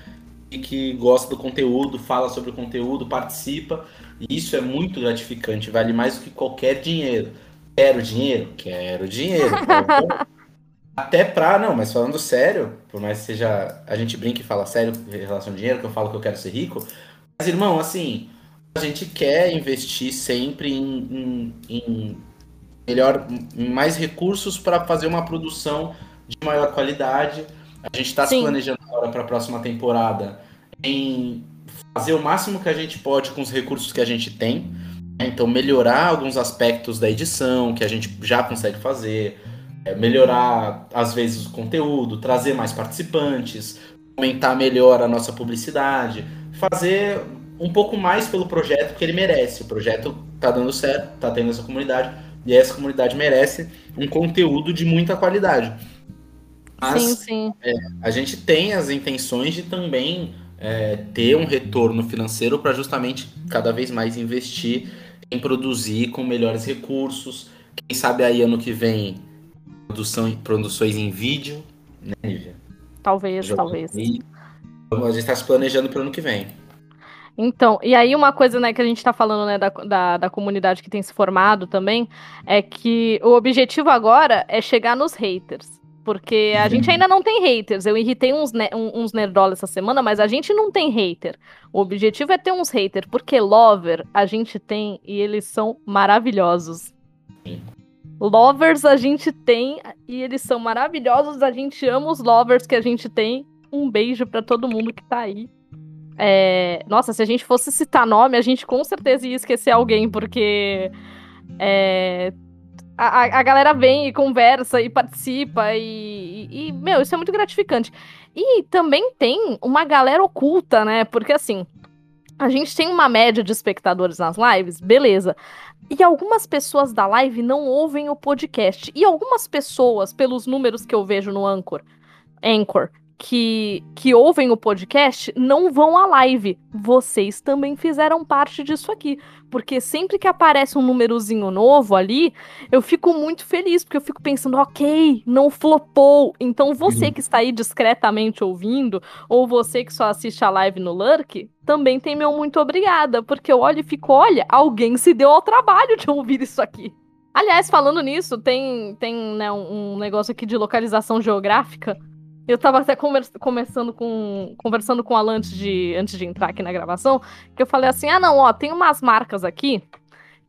que- que gosta do conteúdo, fala sobre o conteúdo, participa. E isso é muito gratificante, vale mais do que qualquer dinheiro. Quero dinheiro? Quero dinheiro. [LAUGHS] Até pra, não, mas falando sério, por mais que seja. A gente brinca e fala sério em relação ao dinheiro, que eu falo que eu quero ser rico. Mas, irmão, assim, a gente quer investir sempre em, em- em melhor, mais recursos para fazer uma produção de maior qualidade. A gente está se planejando agora para a próxima temporada em fazer o máximo que a gente pode com os recursos que a gente tem. né? Então, melhorar alguns aspectos da edição que a gente já consegue fazer, é, melhorar, às vezes, o conteúdo, trazer mais participantes, aumentar melhor a nossa publicidade, fazer um pouco mais pelo projeto que ele merece. O projeto tá dando certo, tá tendo essa comunidade, e essa comunidade merece um conteúdo de muita qualidade. Mas Sim, sim. a gente tem as intenções de também é, ter um retorno financeiro para justamente cada vez mais investir em produzir com melhores recursos. Quem sabe aí ano que vem produção, produções em vídeo, né, Nívia? Talvez, Já- talvez. E a gente está se planejando para o ano que vem. Então, e aí uma coisa, né, que a gente tá falando, né, da, da, da comunidade que tem se formado também, é que o objetivo agora é chegar nos haters. Porque a gente ainda não tem haters. Eu irritei uns, ne um- uns nerdolas essa semana, mas a gente não tem hater. O objetivo é ter uns haters, porque lover a gente tem e eles são maravilhosos. Sim. Lovers a gente tem e eles são maravilhosos. A gente ama os lovers que a gente tem. Um beijo pra todo mundo que tá aí. É, Nossa, se a gente fosse citar nome, a gente com certeza ia esquecer alguém, porque é, a, a- galera vem e conversa e participa, e, e- e, meu, isso é muito gratificante. E também tem uma galera oculta, né? Porque assim, a gente tem uma média de espectadores nas lives, beleza. E algumas pessoas da live não ouvem o podcast. E algumas pessoas, pelos números que eu vejo no Anchor, Anchor, que, que ouvem o podcast não vão à live. Vocês também fizeram parte disso aqui. Porque sempre que aparece um númerozinho novo ali, eu fico muito feliz, porque eu fico pensando, ok, não flopou. Então você que está aí discretamente ouvindo, ou você que só assiste a live no Lurk, também tem meu muito obrigada, porque eu olho e fico, olha, alguém se deu ao trabalho de ouvir isso aqui. Aliás, falando nisso, tem, tem né, um um negócio aqui de localização geográfica. Eu tava até convers conversando com, conversando com a Alan antes de, antes de entrar aqui na gravação, que eu falei assim: ah, não, ó, tem umas marcas aqui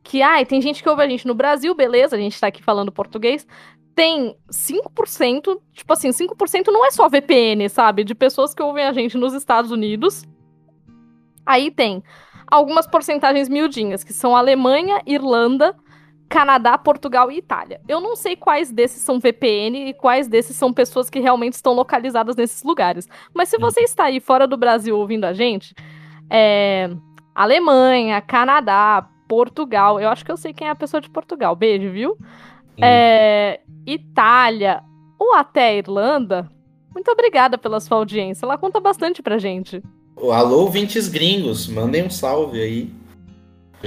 que, ai, tem gente que ouve a gente no Brasil, beleza, a gente tá aqui falando português. Tem 5%, tipo assim, 5% não é só VPN, sabe? De pessoas que ouvem a gente nos Estados Unidos. Aí tem algumas porcentagens miudinhas, que são Alemanha, Irlanda, Canadá, Portugal e Itália. Eu não sei quais desses são VPN e quais desses são pessoas que realmente estão localizadas nesses lugares. Mas se você está aí fora do Brasil ouvindo a gente, é... Alemanha, Canadá, Portugal. Eu acho que eu sei quem é a pessoa de Portugal. Beijo, viu? É... Itália ou até Irlanda. Muito obrigada pela sua audiência. Ela conta bastante pra gente. Alô, ouvintes gringos, mandem um salve aí.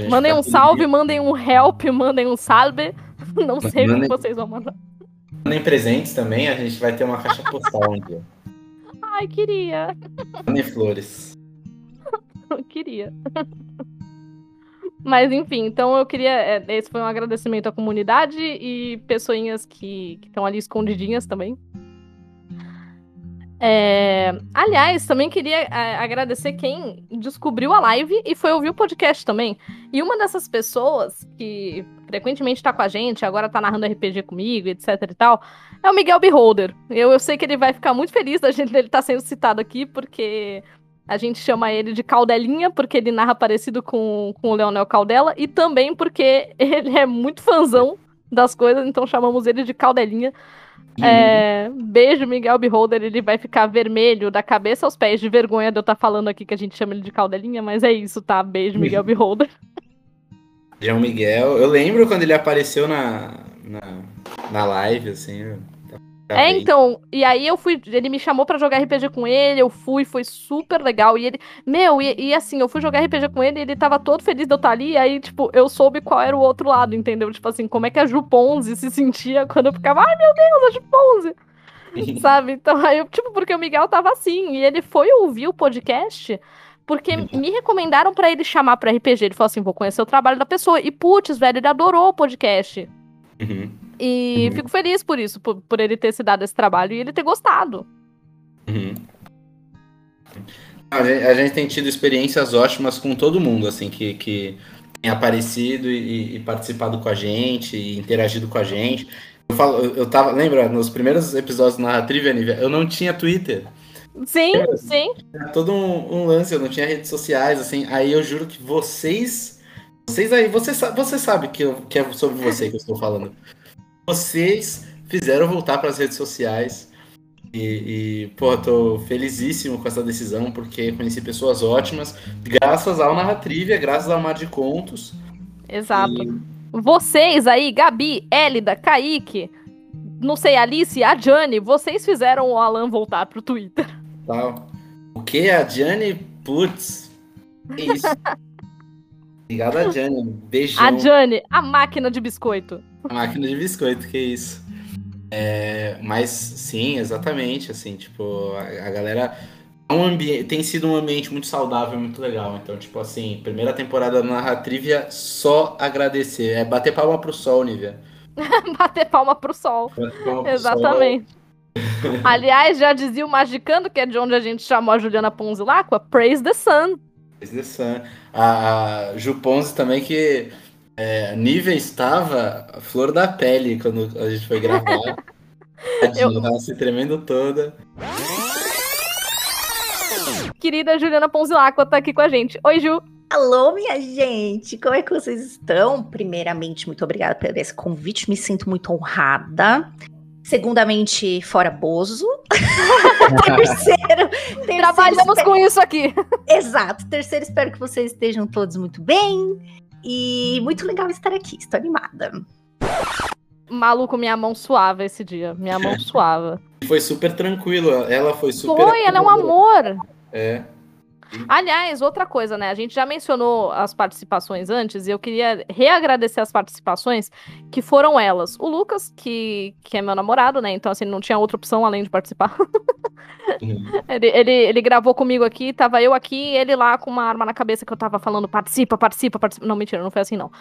Mandem um salve, mandem um help, [LAUGHS] mandem um salve. [LAUGHS] Não sei mandem, o que vocês vão mandar. Mandem presentes também, a gente vai ter uma caixa postal um dia. [LAUGHS] Ai, queria. Mandem flores. queria. Mas enfim, então eu queria. É, esse foi um agradecimento à comunidade e pessoinhas que estão ali escondidinhas também. É... Aliás, também queria é, agradecer quem descobriu a live e foi ouvir o podcast também. E uma dessas pessoas que frequentemente tá com a gente, agora tá narrando RPG comigo, etc e tal, é o Miguel Beholder. Eu, eu sei que ele vai ficar muito feliz da gente dele estar tá sendo citado aqui, porque a gente chama ele de Caldelinha, porque ele narra parecido com, com o Leonel Caldela, e também porque [LAUGHS] ele é muito fãzão das coisas, então chamamos ele de Caldelinha. É, beijo, Miguel Beholder. Ele vai ficar vermelho da cabeça aos pés de vergonha de eu estar tá falando aqui que a gente chama ele de Caldelinha, mas é isso, tá? Beijo, Miguel [LAUGHS] Beholder. João Miguel, eu lembro quando ele apareceu na, na, na live, assim. É, então, e aí eu fui, ele me chamou para jogar RPG com ele, eu fui, foi super legal, e ele, meu, e, e, assim, eu fui jogar RPG com ele, e ele tava todo feliz de eu estar ali, e aí, tipo, eu soube qual era o outro lado, entendeu? Tipo assim, como é que a Ju Ponzi se sentia [LAUGHS] quando eu ficava, ai meu Deus, a Ju Ponzi, [LAUGHS] sabe? Então, aí, eu, tipo, porque o Miguel tava assim, e ele foi ouvir o podcast, porque me recomendaram para ele chamar pra RPG, ele falou assim, vou conhecer o trabalho da pessoa, e putz, velho, ele adorou o podcast. Uhum. E uhum. fico feliz por isso, por, por, ele ter se dado esse trabalho e ele ter gostado. Uhum. A, gente, a, gente, tem tido experiências ótimas com todo mundo, assim, que, que tem aparecido e, e participado com a gente, e interagido com a gente. Eu, falo, eu, eu tava, lembra, nos primeiros episódios na Trivia, eu não tinha Twitter. Sim, sim. Era todo um, um, lance, eu não tinha redes sociais, assim. Aí eu juro que vocês. Vocês aí, você, você sabe que, eu, que é sobre você que eu estou falando vocês fizeram voltar para as redes sociais. E, e, pô, tô felizíssimo com essa decisão, porque conheci pessoas ótimas, graças ao Narratrivia, graças ao Mar de Contos. Exato. E... Vocês aí, Gabi, Élida, Kaique, não sei, Alice, a Jane, vocês fizeram o Alan voltar pro Twitter. Tal. O que? A Jane? Putz. Que isso. [LAUGHS] Obrigado a Jane. Beijão. A Jane, a máquina de biscoito. A máquina de biscoito, que isso. É, mas sim, exatamente, assim, tipo, a, a galera é um ambiente, tem sido um ambiente muito saudável, muito legal. Então, tipo assim, primeira temporada do Narratrivia, só agradecer. É bater palma pro sol, Nívia. [LAUGHS] bater palma pro sol. Palma pro Exatamente. Sol. [LAUGHS] Aliás, já dizia o Magicando, que é de onde a gente chamou a Juliana Ponzilacqua, Praise the Sun. Praise the Sun. A, a Ju Ponzi também, que é, Nívia estava flor da pele quando a gente foi gravar. [LAUGHS] Eu tava se tremendo toda. Querida Juliana Ponzilacqua tá aqui com a gente. Oi, Ju. Alô, minha gente! Como é que vocês estão? Primeiramente, muito obrigada por esse convite, me sinto muito honrada. Segundamente, fora Bozo. [LAUGHS] terceiro, terceiro, Trabalhamos espero... com isso aqui. Exato. Terceiro, espero que vocês estejam todos muito bem. E muito legal estar aqui, estou animada. Maluco, minha mão suava esse dia. Minha mão [LAUGHS] suava. Foi super tranquilo. Ela foi super. Foi, ela é um amor. É. Aliás, outra coisa, né? A gente já mencionou as participações antes e eu queria reagradecer as participações que foram elas. O Lucas, que, que é meu namorado, né? Então, assim, não tinha outra opção além de participar. Uhum. ele, ele, ele gravou comigo aqui, tava eu aqui e ele lá com uma arma na cabeça que eu tava falando: participa, participa, participa. Não, mentira, não foi assim, não.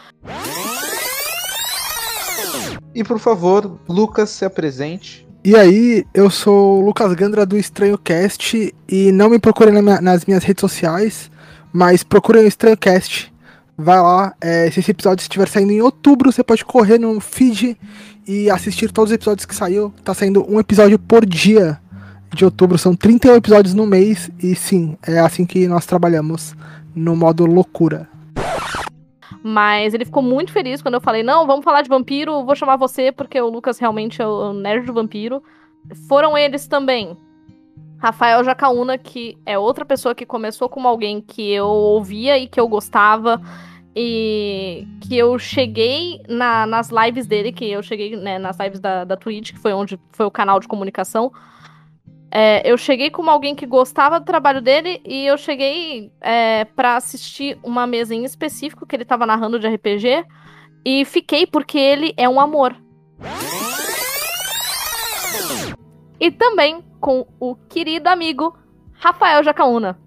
E por favor, Lucas, se apresente E aí, eu sou o Lucas Gandra do Estranho Cast e não me procurem na minha- nas minhas redes sociais, mas procurem o Estranho Cast. Vai lá, é, se esse episódio estiver saindo em outubro, você pode correr no feed e assistir todos os episódios que saiu. Tá saindo um episódio por dia de outubro, são 31 episódios no mês e sim, é assim que nós trabalhamos no modo loucura. Mas ele ficou muito feliz quando eu falei: não, vamos falar de vampiro, vou chamar você, porque o Lucas realmente é o nerd do vampiro. Foram eles também. Rafael Jacaúna, que é outra pessoa que começou como alguém que eu ouvia e que eu gostava. E que eu cheguei na- nas lives dele, que eu cheguei né, nas lives da, da Twitch, que foi onde foi o canal de comunicação. É, eu cheguei como alguém que gostava do trabalho dele e eu cheguei é, para assistir uma mesa em específico que ele tava narrando de RPG e fiquei porque ele é um amor. E também com o querido amigo Rafael Jacaúna.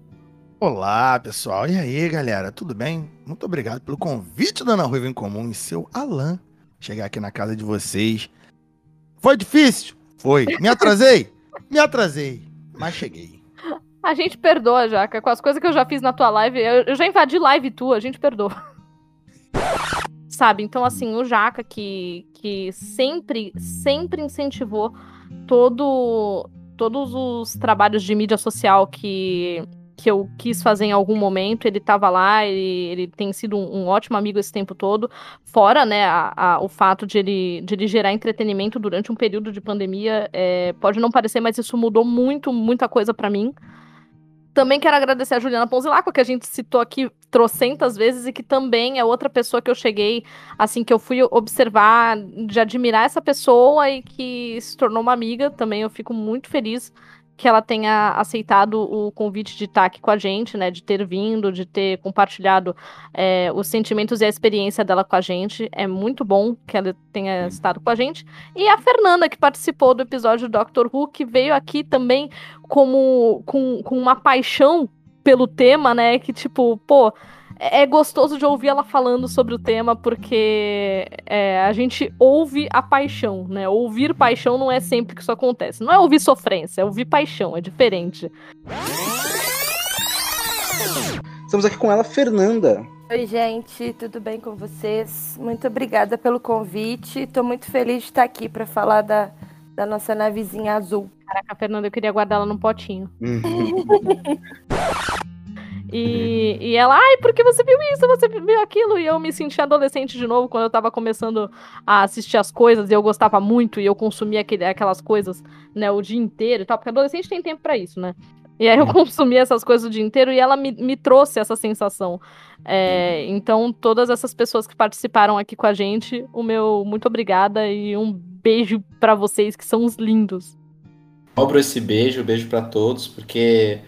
Olá, pessoal. E aí, galera? Tudo bem? Muito obrigado pelo convite da Ana Ruiva em Comum e seu Alan chegar aqui na casa de vocês. Foi difícil? Foi. Me atrasei? Me atrasei. Mas cheguei. A gente perdoa, Jaca, com as coisas que eu já fiz na tua live. Eu, eu já invadi live tua, a gente perdoa. [LAUGHS] Sabe? Então, assim, o Jaca que, que sempre, sempre incentivou todo, todos os trabalhos de mídia social que, que eu quis fazer em algum momento. Ele tava lá, ele, ele tem sido um, um ótimo amigo esse tempo todo. Fora, né, a- a- o fato de ele, de ele gerar entretenimento durante um período de pandemia. é, pode não parecer, mas isso mudou muito, muita coisa pra mim. Também quero agradecer a Juliana Ponzilaco, que a gente citou aqui trocentas vezes e que também é outra pessoa que eu cheguei, assim, que eu fui observar, de admirar essa pessoa e que se tornou uma amiga. Também eu fico muito feliz que ela tenha aceitado o convite de estar aqui com a gente, né? De ter vindo, de ter compartilhado é, os sentimentos e a experiência dela com a gente. É muito bom que ela tenha estado com a gente. E a Fernanda, que participou do episódio do Doctor Who, que veio aqui também como com, com uma paixão pelo tema, né? Que tipo, pô, é é gostoso de ouvir ela falando sobre o tema, porque é, a gente ouve a paixão, né? Ouvir paixão não é sempre que isso acontece. Não é ouvir sofrência, é ouvir paixão, é diferente. Estamos aqui com ela, Fernanda. Oi, gente, tudo bem com vocês? Muito obrigada pelo convite. Estou muito feliz de estar aqui para falar da, da nossa navezinha azul. Caraca, Fernanda, eu queria guardar ela num potinho. [LAUGHS] E, e ela, ai, por que você viu isso? Você viu aquilo? E eu me senti adolescente de novo quando eu tava começando a assistir as coisas e eu gostava muito e eu consumia aquele, aquelas coisas, né, o dia inteiro e tal, porque adolescente tem tempo pra isso, né? E aí eu consumia essas coisas o dia inteiro e ela me, me trouxe essa sensação. É, então, todas essas pessoas que participaram aqui com a gente, o meu muito obrigada e um beijo pra vocês que são os lindos. Cobro esse beijo, beijo pra todos, porque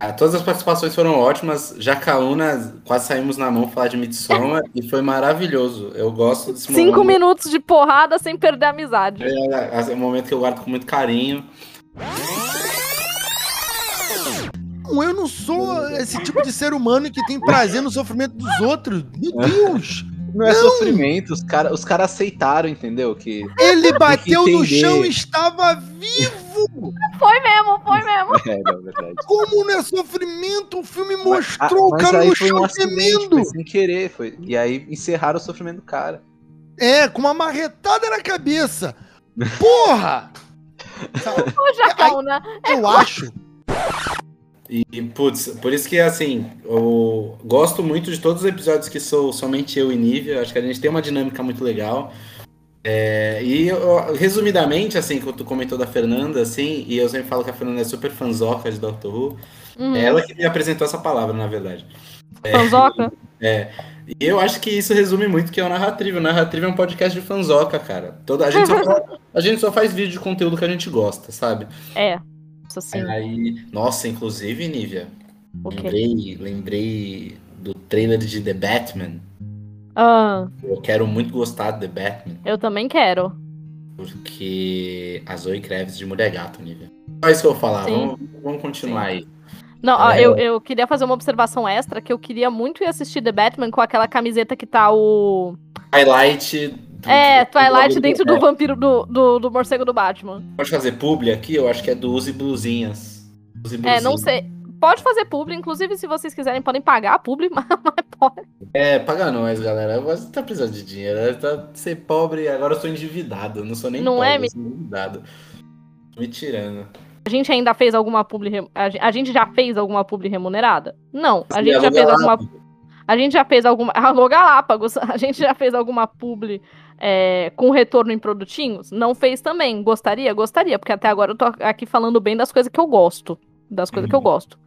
ah, todas as participações foram ótimas. Jacaúna, quase saímos na mão falar de Midsommar e foi maravilhoso. Eu gosto desse Cinco momento. minutos de porrada sem perder a amizade. É, é um momento que eu guardo com muito carinho. Não, Eu não sou esse tipo de ser humano que tem prazer no sofrimento dos outros. Meu Deus! Não é sofrimento, os caras os cara aceitaram, entendeu? Que Ele bateu no entender. chão e estava vivo! Foi mesmo, foi mesmo. [LAUGHS] é, não, é verdade. Como não é sofrimento? O filme Mas- mostrou ah, o mas cara no chão um gemendo. foi sem querer, foi. E aí encerraram o sofrimento do cara. É, com uma marretada na cabeça. Porra! Ô, Jacaúna. Eu acho. E, putz, por isso que, assim, eu gosto muito de todos os episódios que sou somente eu e Nívia. Acho que a gente tem uma dinâmica muito legal. É, e, eu- resumidamente, assim, que tu comentou da Fernanda, assim, e eu sempre falo que a Fernanda é super fanzoca de Doctor Who. Uhum. É ela que me apresentou essa palavra, na verdade. Fanzoca? É. E eu acho que isso resume muito que é o Narrativa. O Narrativa é um podcast de fanzoca, cara. Toda, a, gente só faz, [LAUGHS] a gente só faz vídeo de conteúdo que a gente gosta, sabe? É. Isso sim. Aí, nossa, inclusive, Nívia, O quê? lembrei, lembrei do trailer de The Batman. Ah, Eu quero muito gostar de The Batman, eu também quero. porque a Zoe Kravitz de Mulher Gato, Nívia. Só isso que eu vou falar, Sim. vamos, vamos continuar aí. Não, É. eu, eu queria fazer uma observação extra, que eu queria muito ir assistir The Batman com aquela camiseta que tá o... Highlight É, Twilight dentro do vampiro do, do, do morcego do Batman. Pode fazer publi aqui? Eu acho que é do Use Blusinhas. Use É, não Blusinhas. sei. Pode fazer publi, inclusive se vocês quiserem podem pagar a publi, mas [LAUGHS] mas pode. É, paga nós, galera. Você tá precisando de dinheiro. Tá ser pobre, agora eu sou endividado. Não sou nem Não pobre, é, me- sou endividado. Me tirando. A gente ainda fez alguma publi. rem- A gen- a gente já fez alguma publi remunerada? Não. A gente já fez alguma. A gente já fez alguma. [LAUGHS] Alô, Galápagos. A gente já fez alguma publi é, com retorno em produtinhos? Não fez também. Gostaria? Gostaria, porque até agora eu tô aqui falando bem das coisas que eu gosto. Das coisas que eu gosto.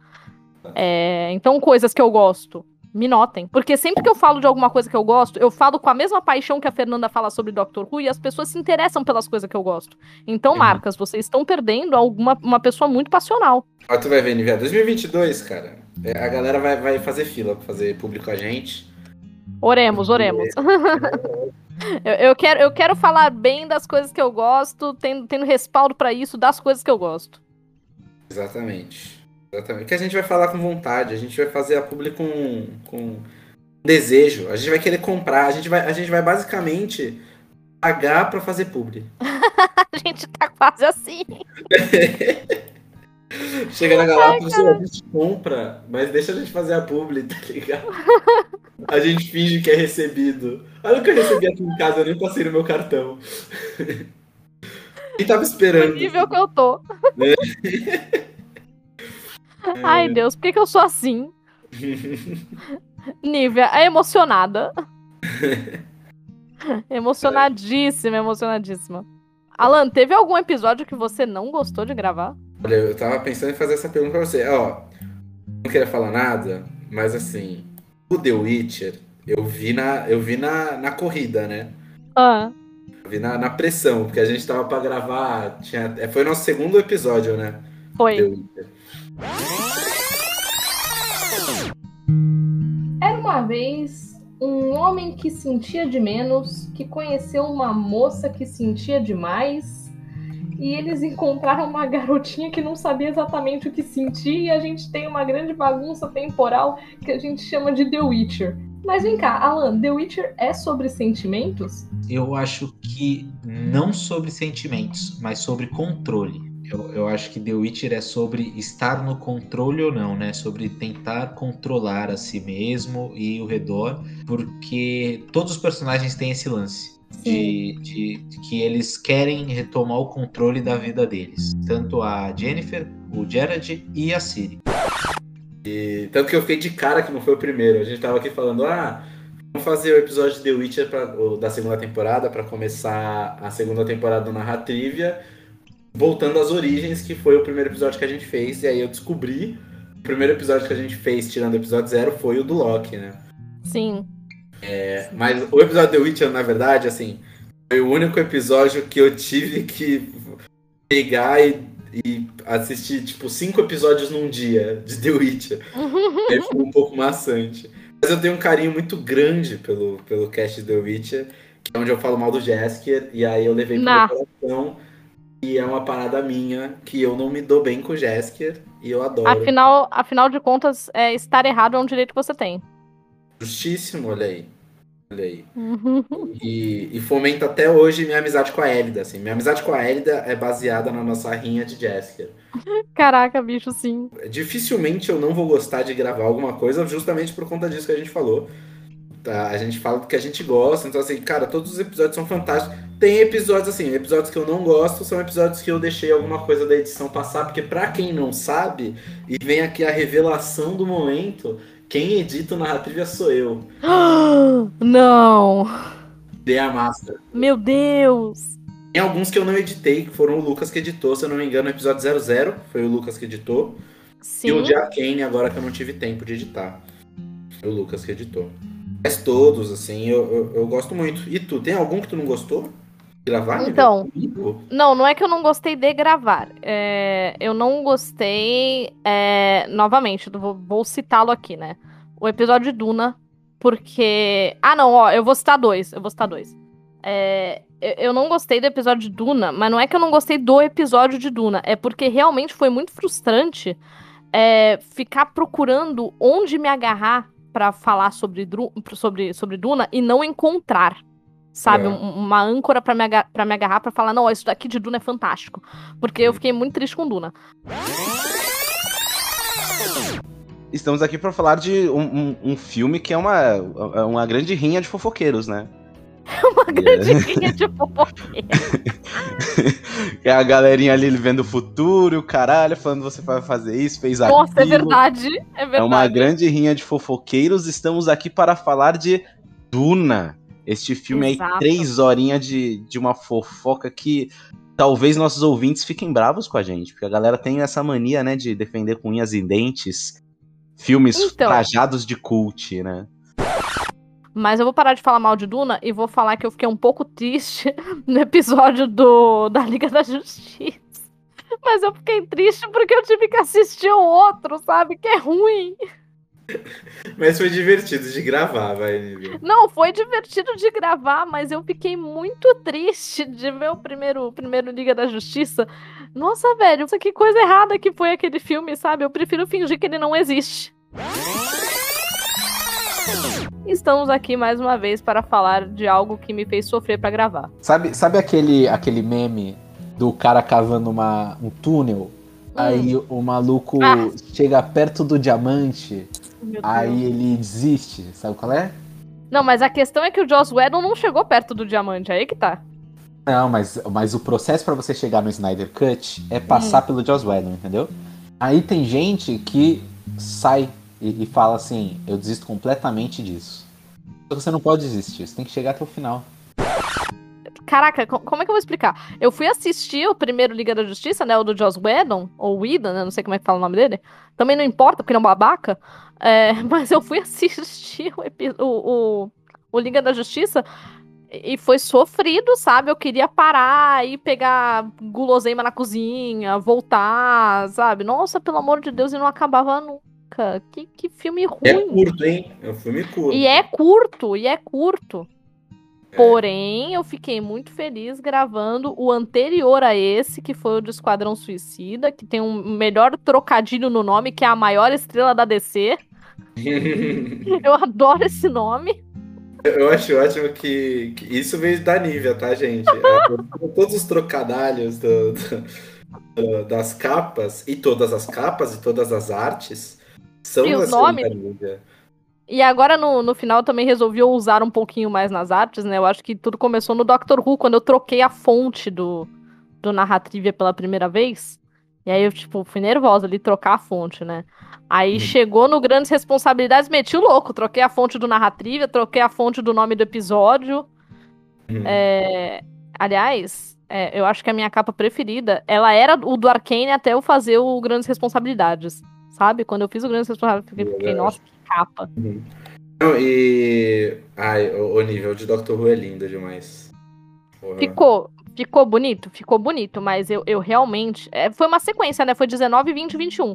É, então, coisas que eu gosto. Me notem. Porque sempre que eu falo de alguma coisa que eu gosto, eu falo com a mesma paixão que a Fernanda fala sobre Doctor Who e as pessoas se interessam pelas coisas que eu gosto. Então, marcas, vocês estão perdendo alguma uma pessoa muito passional. Ó, tu vai ver, Nivea. 2022, cara. é, A galera vai, vai fazer fila pra fazer público com a gente. Oremos, oremos. [LAUGHS] eu, eu quero, eu quero falar bem das coisas que eu gosto, tendo, tendo respaldo pra isso das coisas que eu gosto. Exatamente. Exatamente. Que a gente vai falar com vontade, a gente vai fazer a publi com, com desejo. A gente vai querer comprar, a gente vai, a gente vai basicamente pagar pra fazer publi. [LAUGHS] A gente tá quase assim. [LAUGHS] Chega na Galápagos, a gente compra, mas deixa a gente fazer a publi, tá ligado? A gente finge que é recebido. Olha o que eu recebi aqui em casa, eu nem passei no meu cartão. Quem [LAUGHS] tava O esperando? nível que eu tô. Ai, Deus, por que, que eu sou assim? [LAUGHS] Nívia, é emocionada. [LAUGHS] emocionadíssima, emocionadíssima. Alan, teve algum episódio que você não gostou de gravar? Olha, eu tava pensando em fazer essa pergunta pra você. Ó, não queria falar nada, mas assim, o The Witcher, eu vi na, eu vi na, na corrida, né? Ah, Eu vi na, na pressão, porque a gente tava pra gravar. Tinha, é, foi o nosso segundo episódio, né? The foi. Witcher. Era uma vez um homem que sentia de menos, que conheceu uma moça que sentia demais, e eles encontraram uma garotinha que não sabia exatamente o que sentia, e a gente tem uma grande bagunça temporal que a gente chama de The Witcher. Mas vem cá, Alan, The Witcher é sobre sentimentos? Eu acho que não sobre sentimentos, mas sobre controle. Eu, eu acho que The Witcher é sobre estar no controle ou não, né? Sobre tentar controlar a si mesmo e o redor, porque todos os personagens têm esse lance. De, de- de que eles querem retomar o controle da vida deles. Tanto a Jennifer, o Gerard e a Ciri. E tanto que eu fiquei de cara que não foi o primeiro. A gente tava aqui falando, ah, vamos fazer o episódio de The Witcher pra, o- da segunda temporada pra começar a segunda temporada do Narra Trivia, voltando às origens, que foi o primeiro episódio que a gente fez. E aí eu descobri, o primeiro episódio que a gente fez, tirando o episódio zero, foi o do Loki, né? Sim. É, mas o episódio The Witcher, na verdade, assim, foi o único episódio que eu tive que pegar e, e assistir, tipo, cinco episódios num dia de The Witcher. [LAUGHS] Aí foi um pouco maçante. Mas eu tenho um carinho muito grande pelo, pelo cast de The Witcher, que é onde eu falo mal do Jaskier, e aí eu levei pro meu coração, e é uma parada minha, que eu não me dou bem com o Jaskier, e eu adoro. Afinal, afinal de contas, é, estar errado é um direito que você tem. Justíssimo, olha aí. Olha aí. E, e fomenta até hoje minha amizade com a Elida, assim. Minha amizade com a Elida é baseada na nossa rinha de Jessica. [LAUGHS] Caraca, bicho, sim. Dificilmente eu não vou gostar de gravar alguma coisa justamente por conta disso que a gente falou. Tá? A gente fala do que a gente gosta, então assim, cara, todos os episódios são fantásticos. Tem episódios assim, episódios que eu não gosto são episódios que eu deixei alguma coisa da edição passar, porque pra quem não sabe, e vem aqui a revelação do momento, quem edita o Narrativa sou eu. [GASPS] Não. Dei a massa. Meu Deus. Tem alguns que eu não editei, que foram o Lucas que editou, se eu não me engano, o episódio 00 foi o Lucas que editou. Sim. E o de Arkane, agora que eu não tive tempo de editar. Foi o Lucas que editou. Mas todos, assim, eu, eu, eu gosto muito. E tu, tem algum que tu não gostou? de Gravar? Então. Não, não é que eu não gostei de gravar. É, eu não gostei. é, novamente, vou, vou citá-lo aqui, né? O episódio de Duna, porque. Ah, não, ó, eu vou citar dois. Eu vou citar dois. É, eu, eu não gostei do episódio de Duna, mas não é que eu não gostei do episódio de Duna, é porque realmente foi muito frustrante é, ficar procurando onde me agarrar pra falar sobre, Dru- sobre, sobre Duna e não encontrar. Sabe? É. Um- uma âncora pra me, aga- pra me agarrar pra falar, não, ó, isso daqui de Duna é fantástico. Porque eu fiquei muito triste com Duna. Estamos aqui para falar de um, um- um filme que é uma, uma grande rinha de fofoqueiros, né? Grande rinha de fofoqueiro. [LAUGHS] É a galerinha ali vendo o futuro, o caralho, falando você vai fazer isso, fez aquilo. Nossa, é verdade. É verdade. É uma grande rinha de fofoqueiros. Estamos aqui para falar de Duna. Este filme Exato. aí, três horinhas de, de uma fofoca que talvez nossos ouvintes fiquem bravos com a gente, porque a galera tem essa mania, né, de defender com unhas e dentes filmes Então. trajados de cult, né? Mas eu vou parar de falar mal de Duna e vou falar que eu fiquei um pouco triste [LAUGHS] no episódio do da Liga da Justiça. Mas eu fiquei triste porque eu tive que assistir o outro, sabe? Que é ruim. Mas foi divertido de gravar, vai, Nívia. Não, foi divertido de gravar, mas eu fiquei muito triste de ver o primeiro, primeiro Liga da Justiça. Nossa, velho, que coisa errada que foi aquele filme, sabe? Eu prefiro fingir que ele não existe. Estamos aqui mais uma vez para falar de algo que me fez sofrer para gravar. Sabe, sabe aquele, aquele meme do cara cavando uma, um túnel? Aí o maluco Ah. chega perto do diamante, aí ele desiste. Sabe qual é? Não, mas a questão é que o Joss Whedon não chegou perto do diamante, aí que tá. Não, mas, mas o processo pra você chegar no Snyder Cut é passar pelo Joss Whedon, entendeu? Aí tem gente que sai e, e fala assim, eu desisto completamente disso. Que você não pode desistir, você tem que chegar até o final. Caraca, co- como é que eu vou explicar? Eu fui assistir o primeiro Liga da Justiça, né? O do Joss Whedon, ou Whedon, né? Não sei como é que fala o nome dele. Também não importa, porque ele é um babaca. É, [LAUGHS] mas eu fui assistir o, o, o Liga da Justiça e foi sofrido, sabe? Eu queria parar e pegar guloseima na cozinha, voltar, sabe? Nossa, pelo amor de Deus, e não acabava nunca. Que, que filme ruim. É curto, hein? É um filme curto. E é curto, e é curto. Porém, eu fiquei muito feliz gravando o anterior a esse, que foi o do Esquadrão Suicida, que tem um melhor trocadilho no nome, que é a maior estrela da DC. [LAUGHS] Eu adoro esse nome. Eu acho ótimo que, que isso veio da Nívia, tá, gente? É, todos os trocadalhos do- do- do- das capas, e todas as capas, e todas as artes, são E os nomes? E agora no, no final também resolvi usar um pouquinho mais nas artes, né? Eu acho que tudo começou no Doctor Who, quando eu troquei a fonte do, do Narratrivia pela primeira vez. E aí eu, tipo, fui nervosa ali trocar a fonte, né? Aí chegou no Grandes Responsabilidades, meti o louco. Troquei a fonte do Narratrivia, troquei a fonte do nome do episódio. É, Aliás, é, eu acho que a minha capa preferida, ela era o do Arcane até eu fazer o Grandes Responsabilidades. Sabe? Quando eu fiz o Grandes Responsabilidades, eu fiquei, nossa, que capa. Não, e. Ai, o, o nível de Doctor Who é lindo demais. Porra. Ficou, ficou bonito? Ficou bonito, mas eu, eu realmente. é, foi uma sequência, né? Foi 19, 20 e 21.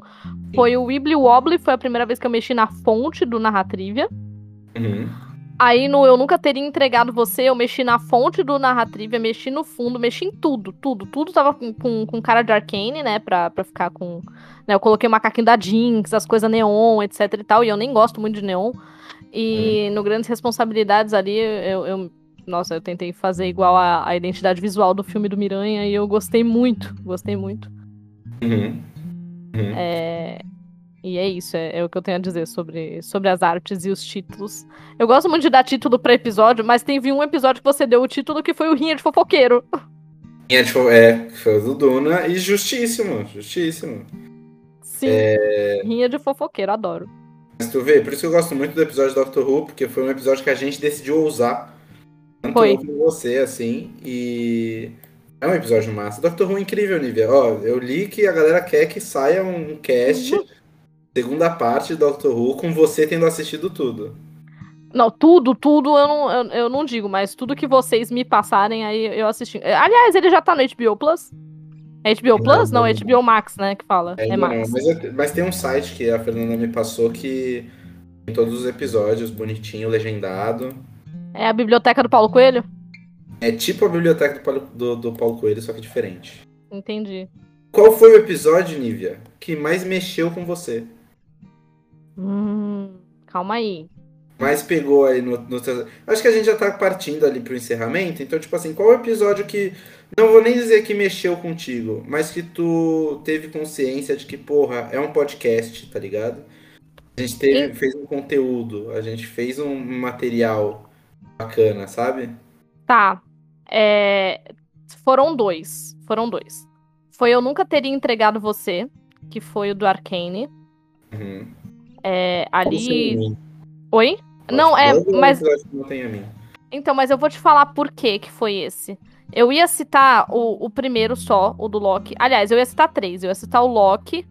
Foi o Wibbly Wobbly, foi a primeira vez que eu mexi na fonte do Narratrivia. Uhum. Aí no Eu Nunca Teria Entregado Você, eu mexi na fonte do Narratrivia, mexi no fundo, mexi em tudo, tudo. Tudo tava com, com, com cara de Arcane, né? Pra, pra ficar com. Né, eu coloquei o macaquinho da Jinx, as coisas neon, etc e tal. E eu nem gosto muito de neon. E no Grandes Responsabilidades ali, eu, eu- nossa, eu tentei fazer igual a, a identidade visual do filme do Miranha e eu gostei muito, gostei muito. Uhum. Uhum. É, e é isso, é, é o que eu tenho a dizer sobre, sobre as artes e os títulos. Eu gosto muito de dar título pra episódio, mas teve um episódio que você deu o título que foi o Rinha de Fofoqueiro. [LAUGHS] E é, tipo, é, foi o do Duna e justíssimo, justíssimo. Sim, É, Rinha de Fofoqueiro, adoro. mas tu vê, por isso que eu gosto muito do episódio do Doctor Who, porque foi um episódio que a gente decidiu ousar. Tanto Foi. eu como você, assim, e é um episódio massa. Doctor Who é incrível, Nívia. Ó, eu li que a galera quer que saia um cast, Uhum. Segunda parte do Doctor Who, com você tendo assistido tudo. Não, tudo, tudo eu não, eu, eu não digo, mas tudo que vocês me passarem aí eu assisti. Aliás, ele já tá no HBO Plus? É HBO Plus? Não, é HBO Max, né, que fala. É não, Max. mas, eu- mas tem um site que a Fernanda me passou que tem todos os episódios, bonitinho, legendado. É a biblioteca do Paulo Coelho? É tipo a biblioteca do Paulo, do, do Paulo Coelho, só que diferente. Entendi. Qual foi o episódio, Nívia, que mais mexeu com você? Calma aí. mais pegou aí no, no Acho que a gente já tá partindo ali pro encerramento, então, tipo assim, qual o episódio que. Não vou nem dizer que mexeu contigo, mas que tu teve consciência de que, porra, é um podcast, tá ligado? A gente teve, fez um conteúdo, a gente fez um material bacana, sabe? Tá. É, Foram dois. Foram dois. Foi Eu Nunca Teria Entregado Você, que foi o do Arcane. Uhum. É, ali. mim. Oi? Não, é, mas. Então, mas eu vou te falar por que que foi esse. Eu ia citar o, o primeiro só, o do Loki. Aliás, eu ia citar três. Eu ia citar o Loki,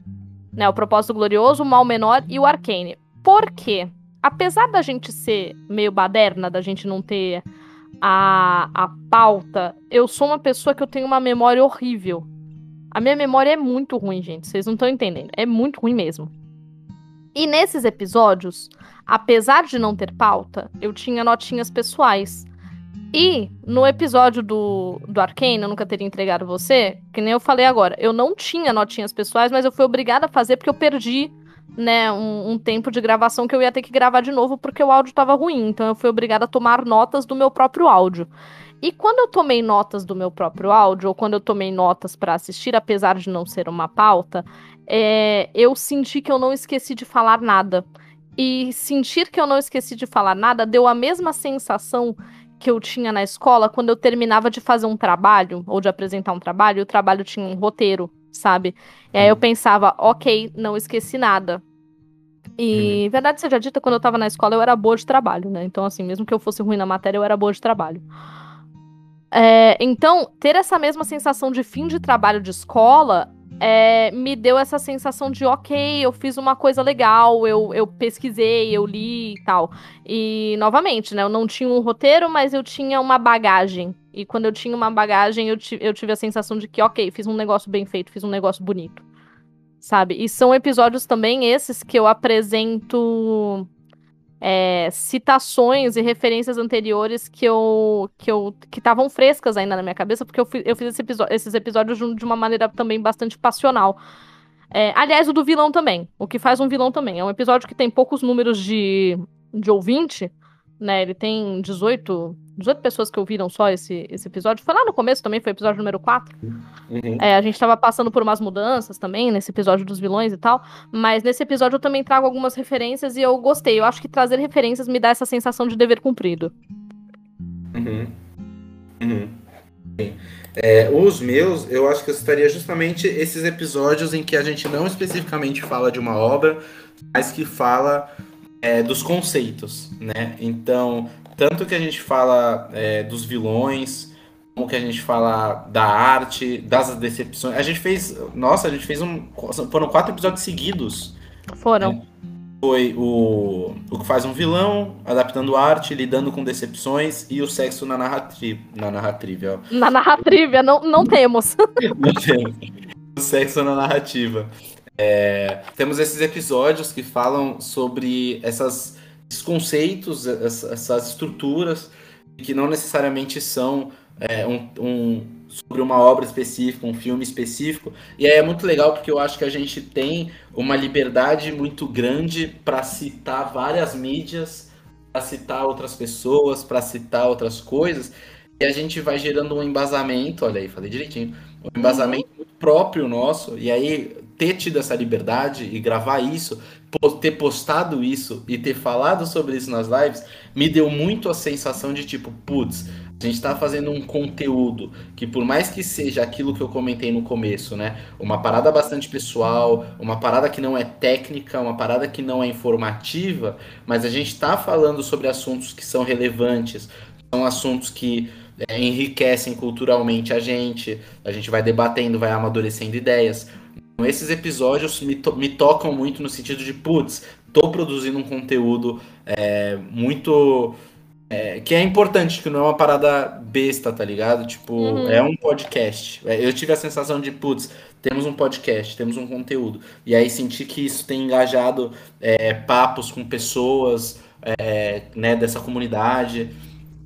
né? O Propósito Glorioso, o Mal Menor e o Arcane. Por quê? Apesar da gente ser meio baderna, da gente não ter a, a pauta, eu sou uma pessoa que eu tenho uma memória horrível. A minha memória é muito ruim, gente. Vocês não estão entendendo. É muito ruim mesmo. E nesses episódios, apesar de não ter pauta, eu tinha notinhas pessoais. E no episódio do, do Arcane, eu nunca teria entregado você, que nem eu falei agora, eu não tinha notinhas pessoais, mas eu fui obrigada a fazer porque eu perdi né, um, um tempo de gravação que eu ia ter que gravar de novo porque o áudio estava ruim. Então eu fui obrigada a tomar notas do meu próprio áudio. E quando eu tomei notas do meu próprio áudio, ou quando eu tomei notas para assistir, apesar de não ser uma pauta, é, eu senti que eu não esqueci de falar nada. E sentir que eu não esqueci de falar nada deu a mesma sensação que eu tinha na escola quando eu terminava de fazer um trabalho, ou de apresentar um trabalho, e o trabalho tinha um roteiro, sabe? E aí eu pensava, ok, não esqueci nada. E, verdade seja dita, quando eu tava na escola eu era boa de trabalho, né? Então, assim, mesmo que eu fosse ruim na matéria, eu era boa de trabalho. É, então, ter essa mesma sensação de fim de trabalho de escola é, me deu essa sensação de, ok, eu fiz uma coisa legal, eu, eu pesquisei, eu li e tal. E, novamente, né, eu não tinha um roteiro, mas eu tinha uma bagagem. E quando eu tinha uma bagagem, eu, eu tive a sensação de que, ok, fiz um negócio bem feito, fiz um negócio bonito. Sabe? E são episódios também esses que eu apresento é, citações e referências anteriores que eu que eu que estavam frescas ainda na minha cabeça, porque eu, eu fiz esse esses episódios de uma maneira também bastante passional. É, aliás, o do vilão também. O que faz um vilão também. É um episódio que tem poucos números de, de ouvinte, né? Ele tem 18, 18 pessoas que ouviram só esse, esse episódio. Foi lá no começo também, foi episódio número 4. É, a gente tava passando por umas mudanças também nesse episódio dos vilões e tal. Mas nesse episódio eu também trago algumas referências e eu gostei. Eu acho que trazer referências me dá essa sensação de dever cumprido. Uhum. Uhum. É, os meus, eu acho que eu citaria justamente esses episódios em que a gente não especificamente fala de uma obra, mas que fala é, dos conceitos, né? Então, tanto que a gente fala é, dos vilões, como que a gente fala da arte, das decepções. A gente fez, nossa, a gente fez um, foram quatro episódios seguidos. Foram. Foi o, o que faz um vilão, adaptando arte, lidando com decepções e o sexo na narrativa. Na narrativa, ó. Na narrativa, não, não temos. [LAUGHS] Não temos. O sexo na narrativa. É, temos esses episódios que falam sobre essas, esses conceitos, essa- essas estruturas, que não necessariamente são é, um, um- sobre uma obra específica, um filme específico. E aí é muito legal porque eu acho que a gente tem uma liberdade muito grande para citar várias mídias, para citar outras pessoas, para citar outras coisas. E a gente vai gerando um embasamento, olha aí, falei direitinho, um embasamento muito próprio nosso. E aí, ter tido essa liberdade e gravar isso, ter postado isso e ter falado sobre isso nas lives, me deu muito a sensação de tipo, putz, a gente tá fazendo um conteúdo que, por mais que seja aquilo que eu comentei no começo, né? Uma parada bastante pessoal, uma parada que não é técnica, uma parada que não é informativa, mas a gente tá falando sobre assuntos que são relevantes, são assuntos que é, enriquecem culturalmente a gente, a gente vai debatendo, vai amadurecendo ideias. Esses episódios me, to- me tocam muito no sentido de, putz, tô produzindo um conteúdo é, muito. é, que é importante, que não é uma parada besta, tá ligado? Tipo, Uhum. é um podcast. É, Eu tive a sensação de, putz, temos um podcast, temos um conteúdo. E aí senti que isso tem engajado é, papos com pessoas é, né, dessa comunidade.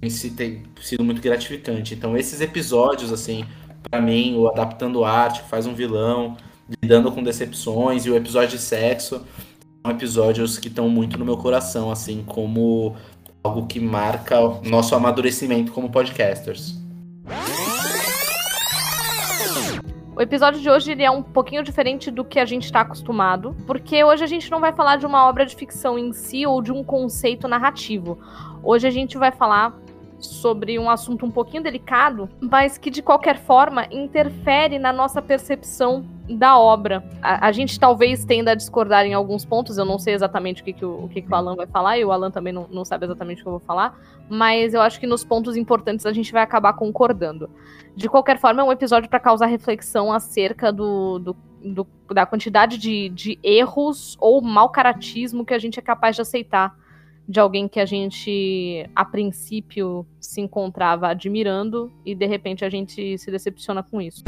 Isso tem sido muito gratificante. Então, esses episódios, assim, pra mim, o Adaptando Arte, que faz um vilão, lidando com decepções, e o episódio de sexo, são episódios que estão muito no meu coração, assim, como algo que marca nosso amadurecimento como podcasters. O episódio de hoje ele é um pouquinho diferente do que a gente está acostumado, porque hoje a gente não vai falar de uma obra de ficção em si ou de um conceito narrativo. Hoje a gente vai falar sobre um assunto um pouquinho delicado, mas que de qualquer forma interfere na nossa percepção da obra. A, a gente talvez tenda a discordar em alguns pontos, eu não sei exatamente o que, que, o, o, que, que o Alan vai falar, e o Alan também não, não sabe exatamente o que eu vou falar, mas eu acho que nos pontos importantes a gente vai acabar concordando. De qualquer forma, é um episódio para causar reflexão acerca do, do, do da quantidade de, de erros ou mau caratismo que a gente é capaz de aceitar de alguém que a gente, a princípio, se encontrava admirando e de repente a gente se decepciona com isso.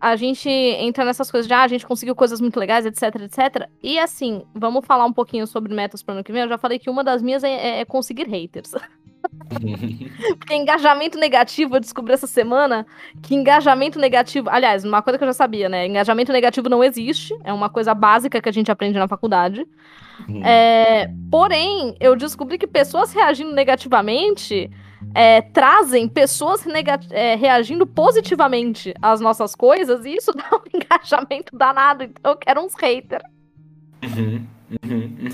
A gente entra nessas coisas de, ah, a gente conseguiu coisas muito legais, etc, etc. E assim, vamos falar um pouquinho sobre metas para ano que vem. Eu já falei que uma das minhas é, é conseguir haters. [LAUGHS] [LAUGHS] Porque engajamento negativo, eu descobri essa semana que engajamento negativo. Aliás, uma coisa que eu já sabia, né? Engajamento negativo não existe. É uma coisa básica que a gente aprende na faculdade. Uhum. É, porém, eu descobri que pessoas reagindo negativamente é, trazem pessoas é, reagindo positivamente às nossas coisas, e isso [LAUGHS] dá um engajamento danado. Então eu quero uns haters. Uhum. Uhum.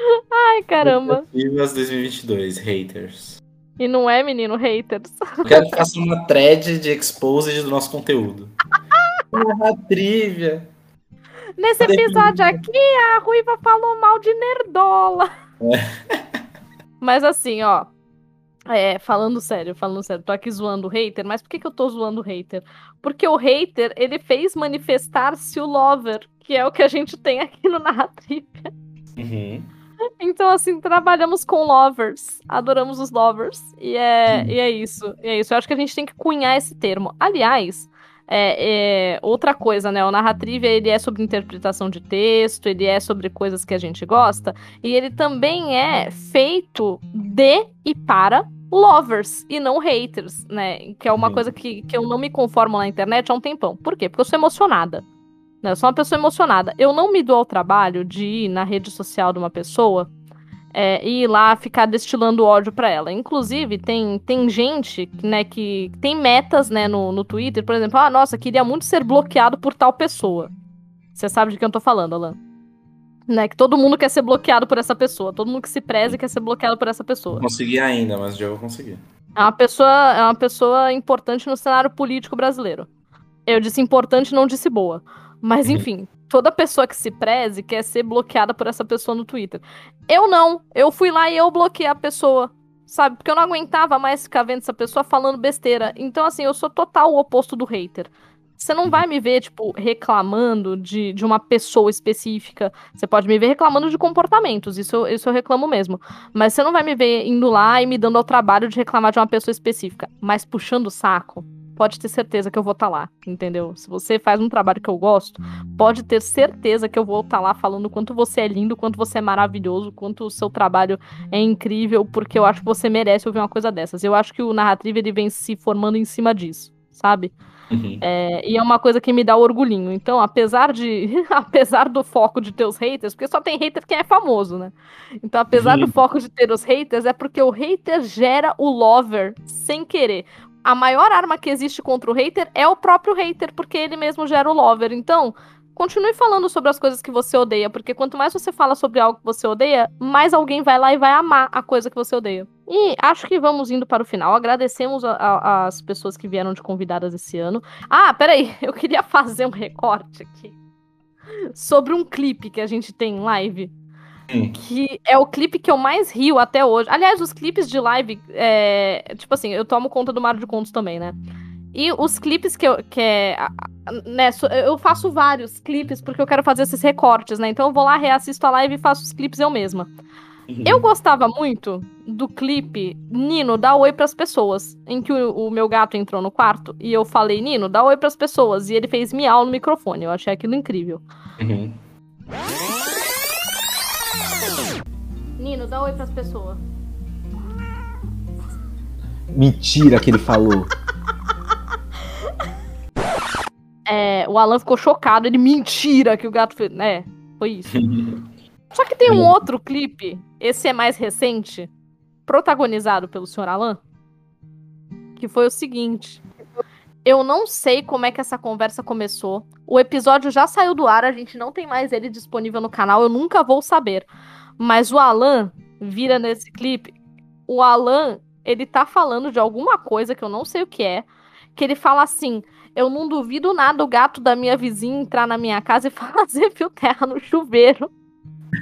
[LAUGHS] Ai, caramba. Expectativas 2022, haters. E não é, menino, haters. Eu quero que faça uma thread de exposed do nosso conteúdo. [LAUGHS] Uma trivia. Nesse episódio aqui, a Ruiva falou mal de Nerdola. É. [LAUGHS] Mas assim, ó. É, falando sério, falando sério, tô aqui zoando o hater, mas por que, que eu tô zoando o hater? Porque o hater, ele fez manifestar-se o lover, que é o que a gente tem aqui no Narrativa. Então, assim, trabalhamos com lovers. Adoramos os lovers. E é, e é isso. E é isso. Eu acho que a gente tem que cunhar esse termo. Aliás, é, é, outra coisa, né? O Narratrivia, ele é sobre interpretação de texto, ele é sobre coisas que a gente gosta, e ele também é feito de e para lovers e não haters, né? Que é uma coisa que, que eu não me conformo na internet há um tempão. Por quê? Porque eu sou emocionada. Né? Eu sou uma pessoa emocionada. Eu não me dou ao trabalho de ir na rede social de uma pessoa é, e ir lá ficar destilando ódio para ela. Inclusive, tem, tem gente né, que tem metas né, no, no Twitter, por exemplo, ah, nossa, queria muito ser bloqueado por tal pessoa. Você sabe de quem eu tô falando, Alan? Né, que todo mundo quer ser bloqueado por essa pessoa. Todo mundo que se preze quer ser bloqueado por essa pessoa. Consegui ainda, mas já vou conseguir. É uma pessoa, é uma pessoa importante no cenário político brasileiro. Eu disse importante, não disse boa. Mas uhum. enfim, toda pessoa que se preze quer ser bloqueada por essa pessoa no Twitter. Eu não. Eu fui lá e eu bloqueei a pessoa. Sabe? Porque eu não aguentava mais ficar vendo essa pessoa falando besteira. Então, assim, eu sou total o oposto do hater. Você não vai me ver, tipo, reclamando de, de uma pessoa específica. Você pode me ver reclamando de comportamentos, isso, isso eu reclamo mesmo. Mas você não vai me ver indo lá e me dando ao trabalho de reclamar de uma pessoa específica. Mas puxando o saco, pode ter certeza que eu vou estar tá lá, entendeu? Se você faz um trabalho que eu gosto, pode ter certeza que eu vou estar tá lá falando quanto você é lindo, quanto você é maravilhoso, quanto o seu trabalho é incrível, porque eu acho que você merece ouvir uma coisa dessas. Eu acho que o narrativo ele vem se formando em cima disso, sabe? Uhum. É, e é uma coisa que me dá orgulhinho. Então, apesar de [LAUGHS] apesar do foco de ter os haters, porque só tem hater quem é famoso, né? Então, apesar uhum. do foco de ter os haters, é porque o hater gera o lover sem querer a maior arma que existe contra o hater é o próprio hater, porque ele mesmo gera o lover. Então, continue falando sobre as coisas que você odeia, porque quanto mais você fala sobre algo que você odeia, mais alguém vai lá e vai amar a coisa que você odeia. E acho que vamos indo para o final. Agradecemos as pessoas que vieram de convidadas esse ano. Ah, peraí, [LAUGHS] eu queria fazer um recorte aqui sobre um clipe que a gente tem em live que é o clipe que eu mais rio até hoje. Aliás, os clipes de live, é, tipo assim, eu tomo conta do Mário de Contos também, né? E os clipes que eu. Que é, né, eu faço vários clipes porque eu quero fazer esses recortes, né? Então eu vou lá, reassisto a live e faço os clipes eu mesma. Uhum. Eu gostava muito do clipe Nino, dá oi pras pessoas. Em que o, o, meu gato entrou no quarto e eu falei, Nino, dá oi pras pessoas. E ele fez miau no microfone. Eu achei aquilo incrível. Uhum. Nino, dá oi pras pessoas. Mentira que ele falou. [LAUGHS] É, o Alan ficou chocado, ele mentira que o gato fez. É, Foi isso. [LAUGHS] Só que tem um outro clipe, esse é mais recente, protagonizado pelo Sr. Alan, que foi o seguinte. Eu não sei como é que essa conversa começou. O episódio já saiu do ar, a gente não tem mais ele disponível no canal, eu nunca vou saber. Mas o Alan vira nesse clipe. O Alan, ele tá falando de alguma coisa que eu não sei o que é. Que ele fala assim: Eu não duvido nada o gato da minha vizinha entrar na minha casa e [LAUGHS] fazer fio terra no chuveiro. [LAUGHS]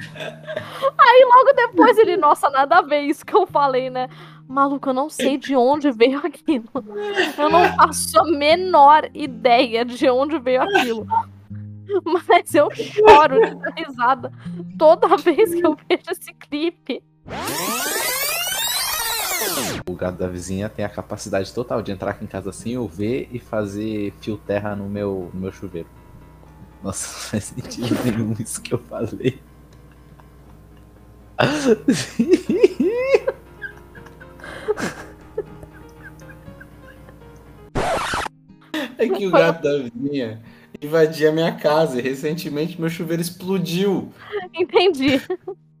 Aí logo depois ele, nossa, nada a ver isso que eu falei, né? Maluco, eu não sei de onde veio [LAUGHS] aquilo. Eu não faço a menor ideia de onde veio aquilo. [LAUGHS] Mas eu choro de risada toda vez que eu vejo esse clipe. O gato da vizinha tem a capacidade total de entrar aqui em casa assim, eu ver e fazer fio terra no meu, no meu chuveiro. Nossa, não faz sentido nenhum isso que eu falei. [LAUGHS] É que o gato da vizinha invadia minha casa e recentemente meu chuveiro explodiu. [LAUGHS] Entendi.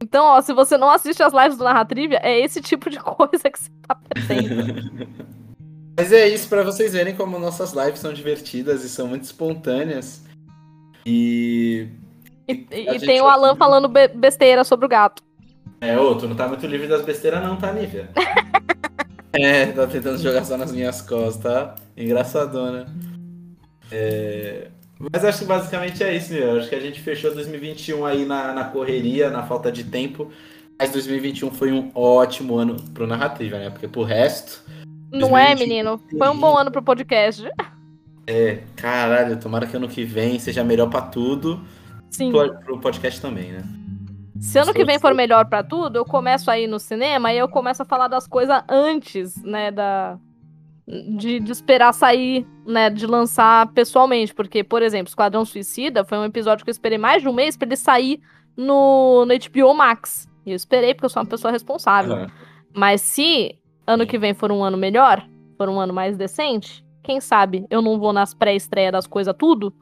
Então, ó, se você não assiste as lives do Narratrivia, é esse tipo de [LAUGHS] coisa que você tá perdendo. [LAUGHS] Mas é isso, pra vocês verem como nossas lives são divertidas e são muito espontâneas. E. E, e A tem o Alan falando be- besteira sobre o gato. É, ô, tu não tá muito livre das besteiras, não, tá, Nívia? é, tá tentando jogar só nas minhas costas, tá? Engraçadona. É... Mas acho que basicamente é isso, meu. Acho que a gente fechou 2021 aí na, na correria, na falta de tempo. Mas 2021 foi um ótimo ano pro Narrativa, né? Porque pro resto. Não é, 2021 menino? Foi um bom ano pro podcast. É, caralho, tomara que ano que vem seja melhor pra tudo. Sim. Pro, pro podcast também, né? Se ano que vem for melhor pra tudo, eu começo a ir no cinema e eu começo a falar das coisas antes, né, da de, de esperar sair, né, de lançar pessoalmente, porque, por exemplo, Esquadrão Suicida foi um episódio que eu esperei mais de um mês pra ele sair no, no HBO Max. E eu esperei porque eu sou uma pessoa responsável. Aham. Mas se ano que vem for um ano melhor, for um ano mais decente, quem sabe eu não vou nas pré-estreia das coisas tudo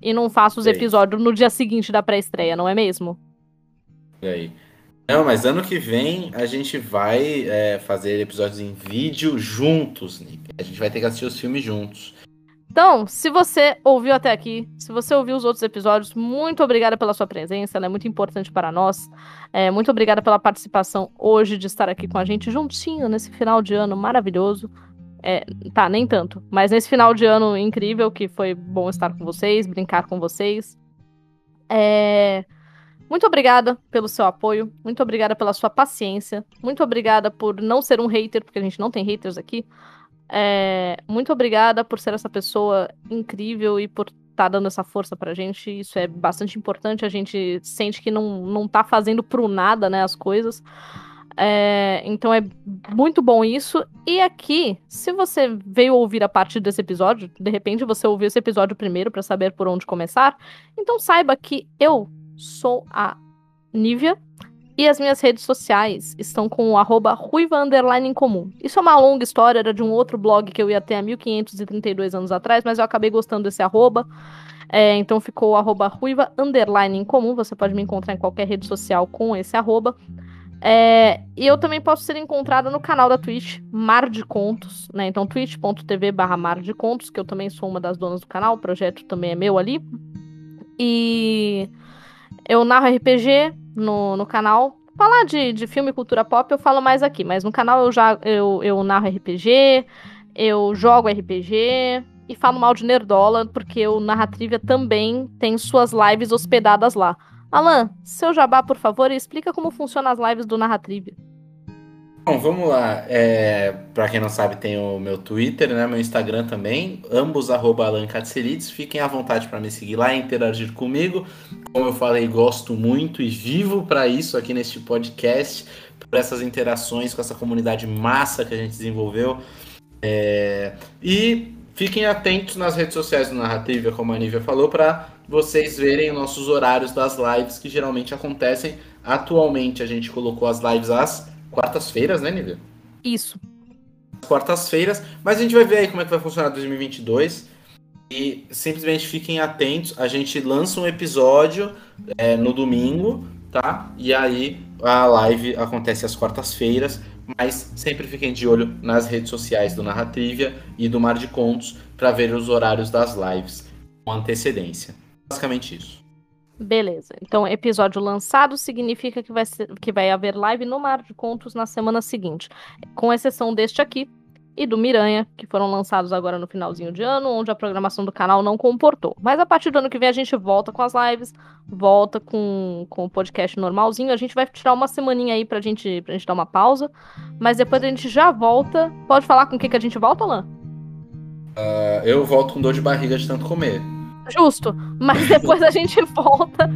e não faço os episódios no dia seguinte da pré-estreia, não é mesmo? E aí? Não, mas ano que vem a gente vai é, fazer episódios em vídeo juntos, Nick. A gente vai ter que assistir os filmes juntos. Então, se você ouviu até aqui, se você ouviu os outros episódios, muito obrigada pela sua presença, ela é muito importante para nós. É, muito obrigada pela participação hoje, de estar aqui com a gente juntinho nesse final de ano maravilhoso. É, tá, nem tanto, mas nesse final de ano incrível, que foi bom estar com vocês, brincar com vocês. É, muito obrigada pelo seu apoio, muito obrigada pela sua paciência, muito obrigada por não ser um hater, porque a gente não tem haters aqui. É, muito obrigada por ser essa pessoa incrível e por estar dando essa força pra gente. Isso é bastante importante. A gente sente que não, não tá fazendo pro nada, né, as coisas. É, então é muito bom isso. E aqui, se você veio ouvir a partir desse episódio, de repente você ouviu esse episódio primeiro pra saber por onde começar, então saiba que eu sou a Nívia e as minhas redes sociais estão com o arroba ruiva underline em comum. Isso é uma longa história, era de um outro blog que eu ia ter há 1532 anos atrás, mas eu acabei gostando desse arroba. É, então ficou o arroba ruiva underline em comum. Você pode me encontrar em qualquer rede social com esse arroba. É, e eu também posso ser encontrada no canal da Twitch, Mar de Contos, né? Então, twitch.tv barra Mar de Contos, que eu também sou uma das donas do canal, o projeto também é meu ali. E eu narro RPG no, no canal. Falar de, de filme e cultura pop eu falo mais aqui, mas no canal eu já eu, eu narro RPG, eu jogo RPG e falo mal de Nerdola, porque o Narratrivia também tem suas lives hospedadas lá. Alan, seu jabá, por favor, e explica como funcionam as lives do Narratrivia. Bom, vamos lá. É, para quem não sabe, tem o meu Twitter, né? Meu Instagram também, ambos arroba. Fiquem à vontade para me seguir lá e interagir comigo. Como eu falei, gosto muito e vivo para isso aqui neste podcast, por essas interações com essa comunidade massa que a gente desenvolveu. É, e fiquem atentos nas redes sociais do Narrativa, como a Nívia falou, para vocês verem nossos horários das lives que geralmente acontecem. Atualmente a gente colocou as lives às quartas-feiras, né, Nívia? Isso. quartas-feiras, mas a gente vai ver aí como é que vai funcionar 2022. E simplesmente fiquem atentos. A gente lança um episódio é, no domingo, tá? E aí a live acontece às quartas-feiras. Mas sempre fiquem de olho nas redes sociais do Narratrivia e do Mar de Contos para ver os horários das lives com antecedência. Basicamente isso. Beleza. Então, episódio lançado significa que vai, ser, que vai haver live no Mar de Contos na semana seguinte. Com exceção deste aqui e do Miranha, que foram lançados agora no finalzinho de ano, onde a programação do canal não comportou. Mas a partir do ano que vem a gente volta com as lives, volta com, com o podcast normalzinho. A gente vai tirar uma semaninha aí pra gente, pra gente dar uma pausa. Mas depois a gente já volta. Pode falar com o que, que a gente volta, Alain? Uh, eu volto com dor de barriga de tanto comer. Justo, mas [LAUGHS] depois a gente volta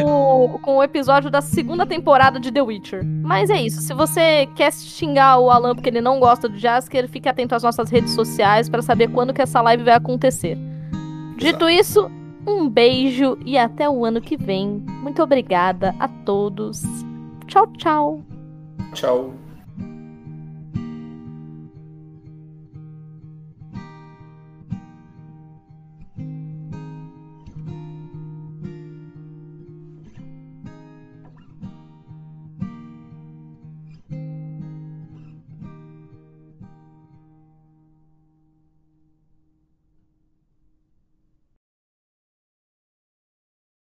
com o, com o episódio da segunda temporada de The Witcher. Mas é isso, se você quer xingar o Alan porque ele não gosta do Jasker, fique atento às nossas redes sociais para saber quando que essa live vai acontecer. Dito isso, um beijo e até o ano que vem. Muito obrigada a todos. Tchau, tchau. Tchau.